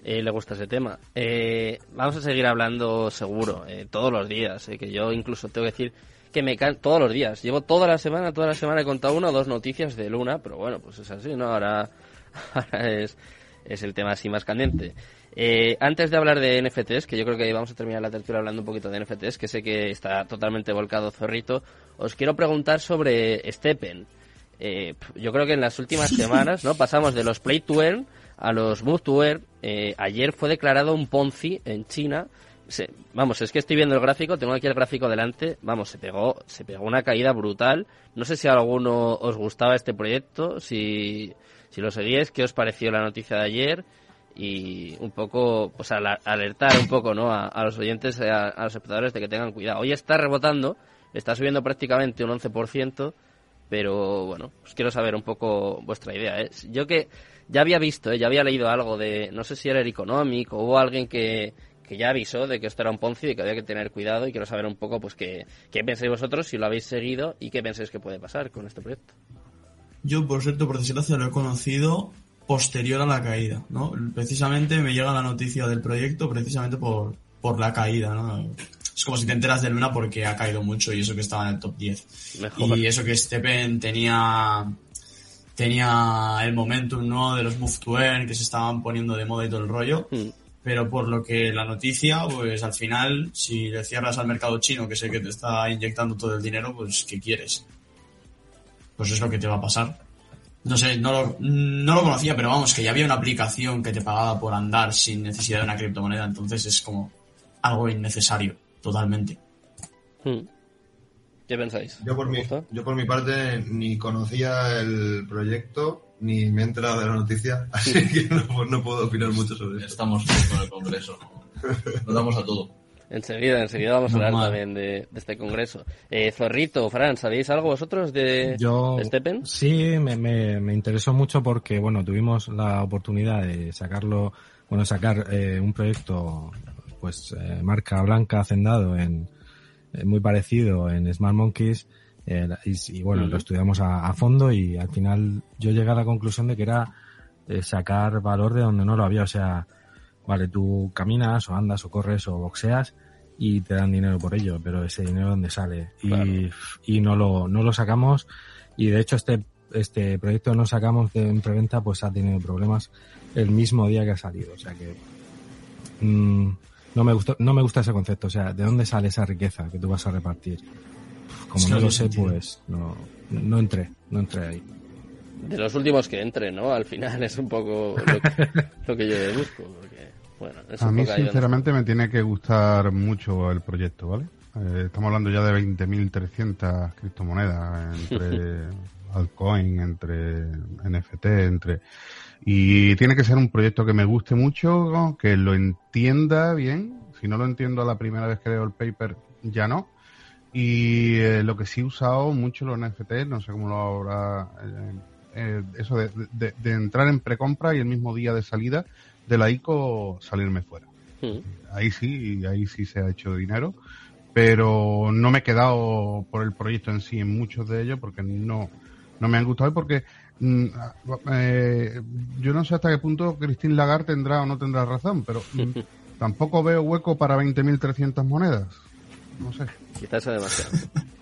eh, le gusta ese tema. Eh, vamos a seguir hablando seguro, eh, todos los días, que yo incluso tengo que decir que me caen todos los días. Llevo toda la semana, toda la semana he contado una o dos noticias de Luna, pero bueno, pues es así, ¿no? Ahora, es, es el tema así más candente. antes de hablar de NFTs, que yo creo que vamos a terminar la tertulia hablando un poquito de NFTs, que sé que está totalmente volcado Zorrito, os quiero preguntar sobre Steppen. Eh, yo creo que en las últimas semanas, ¿no? Pasamos de los Play to Earn a los Move to Earn. Eh, ayer fue declarado un Ponzi en China vamos, es que estoy viendo el gráfico, tengo aquí el gráfico delante, vamos, se pegó, se pegó una caída brutal. No sé si a alguno os gustaba este proyecto, si, si lo seguíais, qué os pareció la noticia de ayer y un poco, pues alertar un poco, ¿no? A, los oyentes, a, a, los espectadores de que tengan cuidado. Hoy está rebotando, está subiendo prácticamente un 11%, pero bueno, pues quiero saber un poco vuestra idea. ¿eh? Yo que ya había visto, ¿eh? ya había leído algo de, no sé si era el Economic o alguien que, que ya avisó de que esto era un Ponzi y que había que tener cuidado y quiero saber un poco pues qué, qué pensáis vosotros, si lo habéis seguido y qué pensáis que puede pasar con este proyecto. Yo, por cierto, por desgracia, lo he conocido posterior a la caída, ¿no? Precisamente me llega la noticia del proyecto precisamente por, por la caída, ¿no? Es como si te enteras de Luna porque ha caído mucho y eso que estaba en el top 10. Y eso que Stepen tenía tenía el momentum, ¿no? De los move to earn que se estaban poniendo de moda y todo el rollo. Mm. Pero por lo que la noticia, pues al final, si le cierras al mercado chino, que sé que te está inyectando todo el dinero, pues ¿qué quieres? Pues es lo que te va a pasar. No sé, no lo, no lo conocía, pero vamos, que ya había una aplicación que te pagaba por andar sin necesidad de una criptomoneda, entonces es como algo innecesario, totalmente. Hmm. ¿Qué pensáis? Yo por, mi, yo por mi parte ni conocía el proyecto ni me he enterado de la noticia, así que no, puedo opinar mucho sobre eso. Estamos con el Congreso, nos damos a todo. Enseguida, enseguida vamos a hablar también de, este congreso. Eh, Zorrito, Fran, ¿sabéis algo vosotros de, Yo, Steppen? Sí, me, me, interesó mucho porque, bueno, tuvimos la oportunidad de sacarlo, bueno, sacar eh, un proyecto, pues, eh, marca blanca hacendado en, eh, muy parecido en Smart Monkeys, eh, y, bueno, lo estudiamos a, a, fondo y al final yo llegué a la conclusión de que era sacar valor de donde no lo había, o sea, Vale, tú caminas o andas o corres o boxeas y te dan dinero por ello, pero ese dinero dónde sale y, y no lo no lo sacamos y de hecho este este proyecto no sacamos de, en preventa pues ha tenido problemas el mismo día que ha salido, o sea que mmm, no me gusta no me gusta ese concepto, o sea, ¿de dónde sale esa riqueza que tú vas a repartir? Como no lo sé, pues no no entré, no entré ahí de los últimos que entre, ¿no? Al final es un poco lo que, yo busco. Bueno, a mí, sinceramente, me tiene que gustar mucho el proyecto, ¿vale? Eh, estamos hablando ya de 20.300 criptomonedas entre altcoin, entre NFT, entre... Y tiene que ser un proyecto que me guste mucho, que lo entienda bien. Si no lo entiendo la primera vez que leo el paper, ya no. Y eh, lo que sí he usado mucho los NFT, no sé cómo lo habrá eh, eso de, de, entrar en precompra y el mismo día de salida de la ICO salirme fuera. Hmm. Ahí sí, ahí sí se ha hecho dinero, pero no me he quedado por el proyecto en sí en muchos de ellos porque no, no me han gustado y porque mm, eh, yo no sé hasta qué punto Christine Lagarde tendrá o no tendrá razón, pero mm, tampoco veo hueco para 20.300 monedas. No sé. Quizás sea demasiado.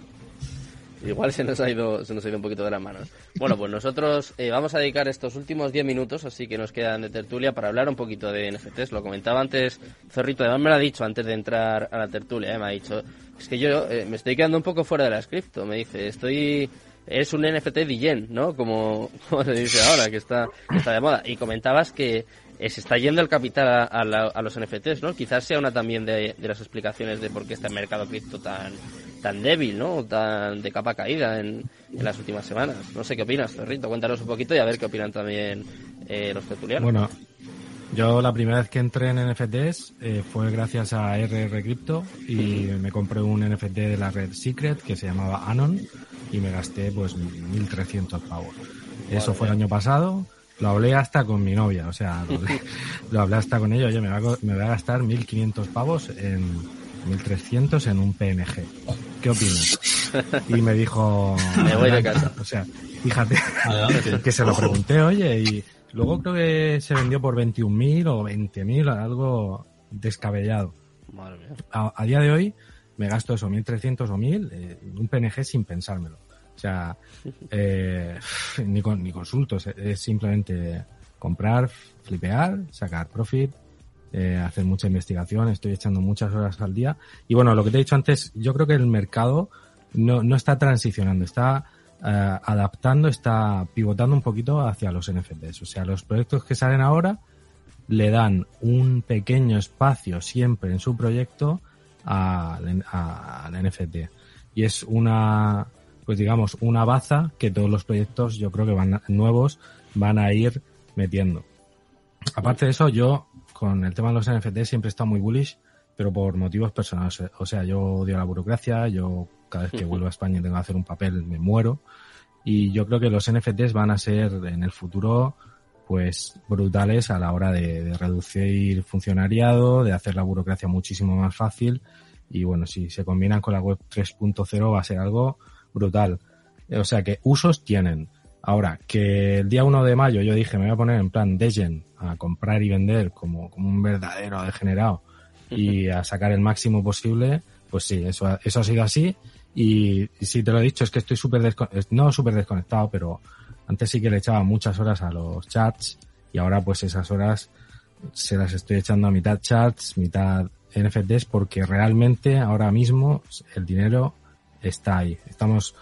Igual se nos ha ido, se nos ha ido un poquito de las manos. Bueno, pues nosotros eh, vamos a dedicar estos últimos 10 minutos, así que nos quedan de tertulia, para hablar un poquito de NFTs. Lo comentaba antes Zorrito, además me lo ha dicho antes de entrar a la tertulia, eh, me ha dicho, es que yo eh, me estoy quedando un poco fuera de la scripto, me dice, estoy es un NFT Digen, ¿no? Como, se dice ahora, que está, está de moda. Y comentabas que se está yendo el capital a, a, los NFTs, ¿no? Quizás sea una también de, de, las explicaciones de por qué está el mercado cripto tan, tan débil, ¿no? Tan de capa caída en, en las últimas semanas. No sé qué opinas, Ferrito. Cuéntanos un poquito y a ver qué opinan también eh, los tertulianos. Bueno, yo la primera vez que entré en NFTs eh, fue gracias a RR Crypto y me compré un NFT de la red Secret que se llamaba Anon y me gasté pues 1.300 pavos. Eso fue el año pasado. Lo hablé hasta con mi novia, o sea, lo hablé, hasta con ella, oye, me, me voy a gastar 1.500 pavos en 1.300 en un PNG. ¿qué opinas? Y me dijo... Me voy de casa. O sea, fíjate, que se lo pregunté, oye, y luego creo que se vendió por 21.000 o 20.000, algo descabellado. Madre mía. A, día de hoy me gasto eso, 1.300 o 1.000, eh, un PNG sin pensármelo. O sea, eh, ni, con, ni consultos, es simplemente comprar, flipear, sacar profit, eh, hacer mucha investigación, estoy echando muchas horas al día. Y bueno, lo que te he dicho antes, yo creo que el mercado no, no está transicionando, está eh, adaptando, está pivotando un poquito hacia los NFTs. O sea, los proyectos que salen ahora le dan un pequeño espacio siempre en su proyecto al NFT. Y es una, pues digamos, una baza que todos los proyectos yo creo que van nuevos van a ir metiendo. Aparte de eso, yo con el tema de los NFT siempre he estado muy bullish, pero por motivos personales. O sea, yo odio la burocracia, yo cada vez que vuelvo a España y tengo que hacer un papel me muero. Y yo creo que los NFTs van a ser en el futuro pues brutales a la hora de, reducir funcionariado, de hacer la burocracia muchísimo más fácil y bueno, si se combinan con la web 3.0 va a ser algo brutal. O sea que usos tienen. Ahora, que el día 1 de mayo yo dije me voy a poner en plan Degen a comprar y vender como, como un verdadero degenerado y a sacar el máximo posible, pues sí, eso, eso ha sido así. Y, si te lo he dicho, es que estoy súper no súper desconectado, pero antes sí que le echaba muchas horas a los chats y ahora pues esas horas se las estoy echando a mitad chats, mitad NFTs porque realmente ahora mismo el dinero está ahí. Estamos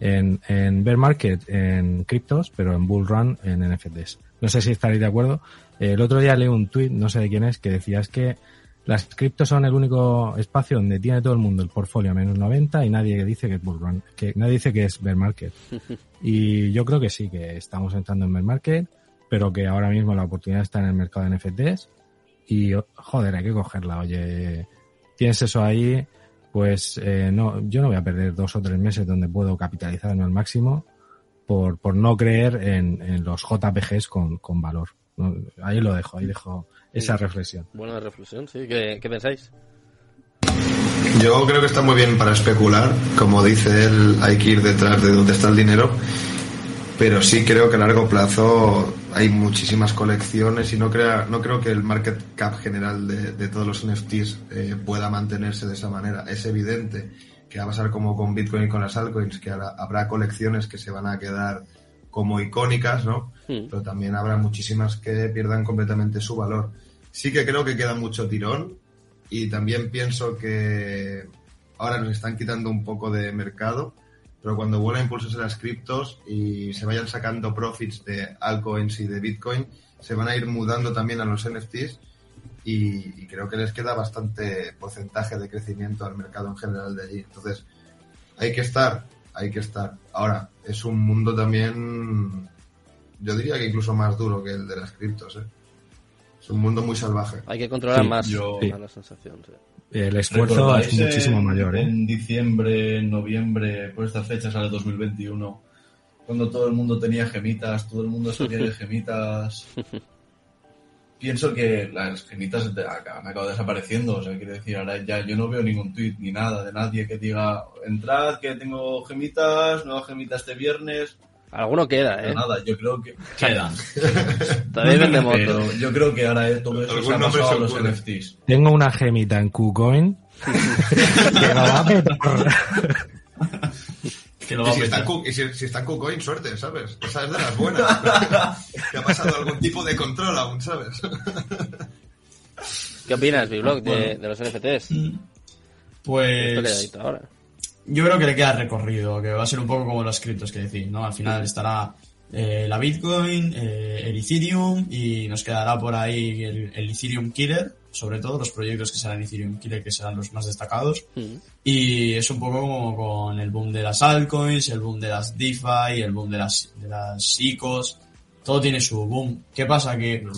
en, en bear market en criptos, pero en bull run en NFTs. No sé si estaréis de acuerdo. El otro día leí un tweet, no sé de quién es, que decía es que las criptos son el único espacio donde tiene todo el mundo el portfolio a menos 90 y nadie dice que es bull run, que nadie dice que es bear market. Y yo creo que sí, que estamos entrando en bear market, pero que ahora mismo la oportunidad está en el mercado de NFTs y joder, hay que cogerla. Oye, tienes eso ahí, pues eh, no, yo no voy a perder dos o tres meses donde puedo capitalizarme al máximo por, por no creer en, en los JPGs con, con valor. ahí lo dejo, ahí dejo esa reflexión. Buena reflexión, sí. ¿Qué, qué pensáis? Yo creo que está muy bien para especular. Como dice él, hay que ir detrás de dónde está el dinero. Pero sí creo que a largo plazo hay muchísimas colecciones y no, crea, no creo que el market cap general de, de todos los NFTs eh, pueda mantenerse de esa manera. Es evidente que va a pasar como con Bitcoin y con las altcoins, que habrá colecciones que se van a quedar como icónicas, ¿no? Hmm. Pero también habrá muchísimas que pierdan completamente su valor. Sí que creo que queda mucho tirón y también pienso que ahora nos están quitando un poco de mercado, pero cuando vuelvan impulsos en las criptos y se vayan sacando profits de altcoins y de Bitcoin, se van a ir mudando también a los NFTs y, y, creo que les queda bastante porcentaje de crecimiento al mercado en general de allí. Entonces, hay que estar hay que estar. Ahora, es un mundo también, yo diría que incluso más duro que el de las criptos, ¿eh? Es un mundo muy salvaje. Hay que controlar más la sensación. El esfuerzo es muchísimo mayor. ¿eh? En diciembre, en noviembre, por estas fechas sale 2021, cuando todo el mundo tenía gemitas, todo el mundo salía de gemitas. pienso que las gemitas han acabado desapareciendo. O sea, quiero decir, ahora ya yo no veo ningún tweet ni nada de nadie que diga, entrad, que tengo gemitas, nuevas gemitas este viernes. Alguno queda, ¿eh? nada, yo creo que quedan. Todavía vendemos. Pero yo creo que ahora todo eso se ha pasado a los NFTs. Tengo una gemita en KuCoin que va a si, está en, si, está KuCoin, suerte, ¿sabes? Esa es de las buenas. que ha pasado algún tipo de control aún, ¿sabes? ¿Qué opinas, Biblog, de, de los NFTs? Pues... Yo creo que le queda recorrido, que va a ser un poco como los criptos que decís, ¿no? Al final estará eh, la Bitcoin, eh, el Ethereum y nos quedará por ahí el, el Ethereum Killer, sobre todo los proyectos que serán Ethereum Killer, que serán los más destacados. Mm. Y es un poco como con el boom de las altcoins, el boom de las DeFi, el boom de las, de las ICOs. Todo tiene su boom. ¿Qué pasa? Que los,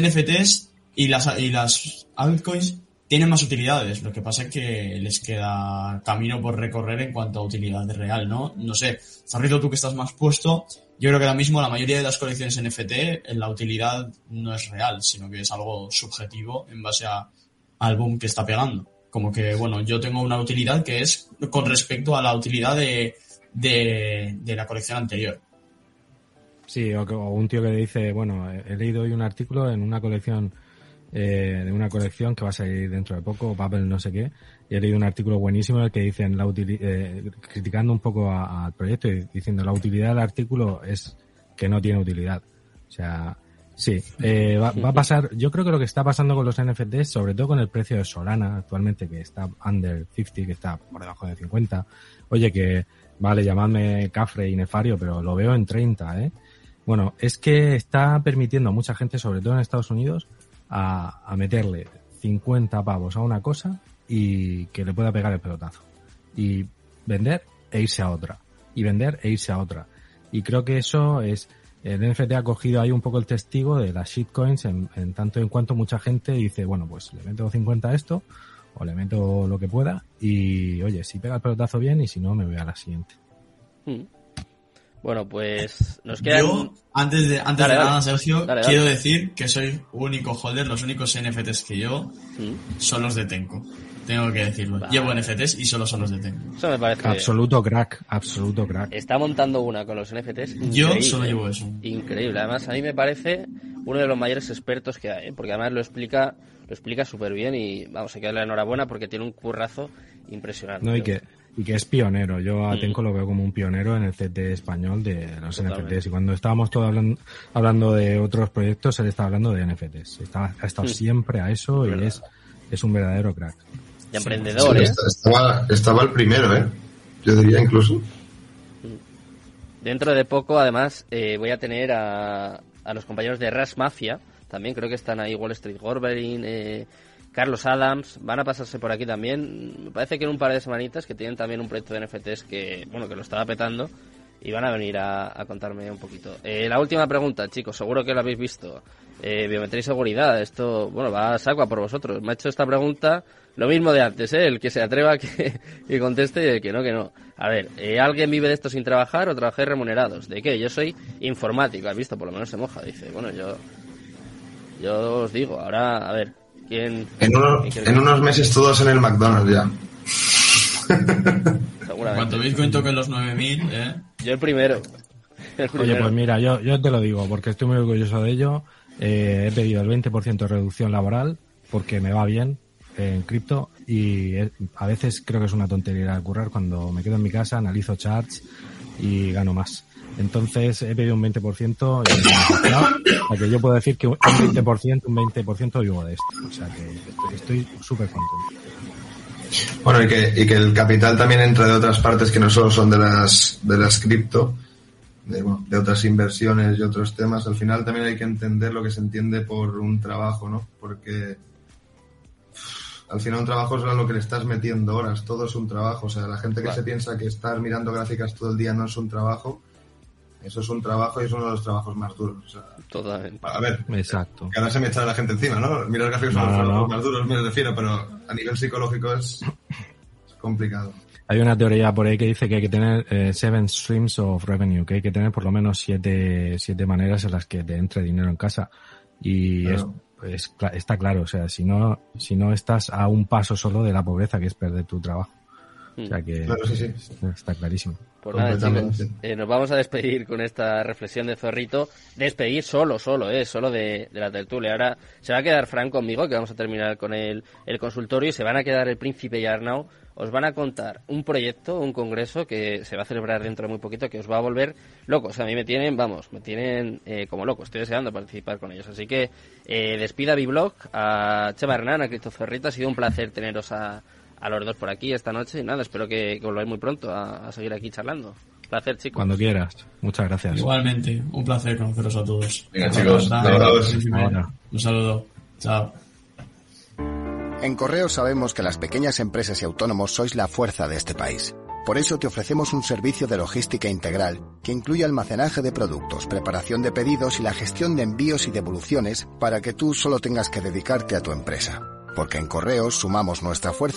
NFTs y las, y las altcoins tienen más utilidades. Lo que pasa es que les queda camino por recorrer en cuanto a utilidad real, ¿no? No sé, Zarrito, tú que estás más puesto, yo creo que ahora mismo la mayoría de las colecciones NFT, en la utilidad no es real, sino que es algo subjetivo en base a, al boom que está pegando. Como que, bueno, yo tengo una utilidad que es con respecto a la utilidad de, de, la colección anterior. Sí, o, un tío que dice, bueno, he leído hoy un artículo en una colección eh, de una colección que va a salir dentro de poco, papel no sé qué, y he leído un artículo buenísimo en el que dicen, la eh, criticando un poco al proyecto y diciendo la utilidad del artículo es que no tiene utilidad. O sea, sí, eh, va, a pasar, yo creo que lo que está pasando con los NFTs, sobre todo con el precio de Solana actualmente, que está under 50, que está por debajo de 50, oye, que vale, llamadme cafre y nefario, pero lo veo en 30, ¿eh? Bueno, es que está permitiendo a mucha gente, sobre todo en Estados Unidos, a, a meterle 50 pavos a una cosa y que le pueda pegar el pelotazo. Y vender e irse a otra. Y vender e irse a otra. Y creo que eso es, el NFT ha cogido ahí un poco el testigo de las shitcoins en, en tanto en cuanto mucha gente dice, bueno, pues le meto 50 a esto o le meto lo que pueda y oye, si pega el pelotazo bien y si no me voy a la siguiente. Hmm. Bueno, pues nos queda. Yo, antes de, antes de nada, Sergio, quiero decir que soy único holder, los únicos NFTs que yo son los de Tenko. Tengo que decirlo. Llevo NFTs y solo son los de Tenko. Eso me parece. Absoluto crack, absoluto crack. Está montando una con los NFTs. Yo solo llevo eso. Increíble. Además, a mí me parece uno de los mayores expertos que hay, ¿eh? porque además lo explica lo explica súper bien y vamos a darle la enhorabuena porque tiene un currazo impresionante. No, y que, y que es pionero. Yo a mm. Tenko lo veo como un pionero en el CT español de los NFTs. Y cuando estábamos todos hablando, hablando de otros proyectos, él estaba hablando de NFTs. Estaba, ha estado mm. siempre a eso y es, es un verdadero crack. Y emprendedor, ¿eh? Estaba, estaba el primero, ¿eh? Yo diría incluso. Dentro de poco, además, eh, voy a tener a, a los compañeros de Ras Mafia, también creo que están ahí Wall Street Gorberin, eh, Carlos Adams, van a pasarse por aquí también. Me parece que en un par de semanitas que tienen también un proyecto de NFTs que, bueno, que lo estaba petando y van a venir a, contarme un poquito. Eh, la última pregunta, chicos, seguro que lo habéis visto. Eh, biometría y seguridad, esto, bueno, va a saco a por vosotros. Me ha hecho esta pregunta lo mismo de antes, ¿eh? El que se atreva que, que conteste y el que no, que no. A ver, eh, ¿alguien vive de esto sin trabajar o trabajáis remunerados? ¿De qué? Yo soy informático, has visto, por lo menos se moja. Dice, bueno, yo yo os digo, ahora, a ver, ¿quién...? En, unos meses todos en el McDonald's ya. Cuando Bitcoin toque los 9.000, ¿eh? Yo el primero. Oye, pues mira, yo, yo te lo digo, porque estoy muy orgulloso de ello. Eh, he pedido el 20% de reducción laboral, porque me va bien en cripto y a veces creo que es una tontería currar cuando me quedo en mi casa, analizo charts y gano más. Entonces he pedido un 20% y que yo puedo decir que un 20%, un 20% vivo de esto. O sea que estoy súper contento. Bueno, y que, y que el capital también entra de otras partes que no solo son de las, de las cripto, de, de otras inversiones y otros temas. Al final también hay que entender lo que se entiende por un trabajo, ¿no? Porque al final un trabajo es lo que le estás metiendo horas, todo es un trabajo. O sea, la gente que se piensa que estar mirando gráficas todo el día no es un trabajo, eso es un trabajo y es uno de los trabajos más duros. O sea, Totalmente. A ver, Exacto. que ahora se me echa la gente encima, ¿no? Mirar gráficos son los trabajos más duros, me refiero, pero a nivel psicológico es, complicado. Hay una teoría por ahí que dice que hay que tener eh, seven streams of revenue, que hay que tener por lo menos siete, siete maneras en las que te entre dinero en casa. Y es, está claro, o sea, si no, si no estás a un paso solo de la pobreza, que es perder tu trabajo. O sea que está clarísimo. Pues nada, chicos, eh, nos vamos a despedir con esta reflexión de Zorrito. Despedir solo, solo, eh, solo de, la tertulia. Ahora se va a quedar Frank conmigo, que vamos a terminar con el, el consultorio, y se van a quedar el príncipe y Arnau. Os van a contar un proyecto, un congreso que se va a celebrar dentro de muy poquito, que os va a volver locos. A mí me tienen, vamos, me tienen eh, como loco. Estoy deseando participar con ellos. Así que eh, despida mi blog a Chema Hernán, a Cristo Zorrito. Ha sido un placer teneros a a los dos por aquí esta noche. Y nada, espero que, que volváis muy pronto a, seguir aquí charlando. Un placer, chicos. Cuando quieras. Muchas gracias. Igualmente, un placer conoceros a todos. Venga, chicos, un saludo. Chao. En Correo sabemos que las pequeñas empresas y autónomos sois la fuerza de este país. Por eso te ofrecemos un servicio de logística integral que incluye almacenaje de productos, preparación de pedidos y la gestión de envíos y devoluciones para que tú solo tengas que dedicarte a tu empresa. Porque en Correos sumamos nuestra fuerza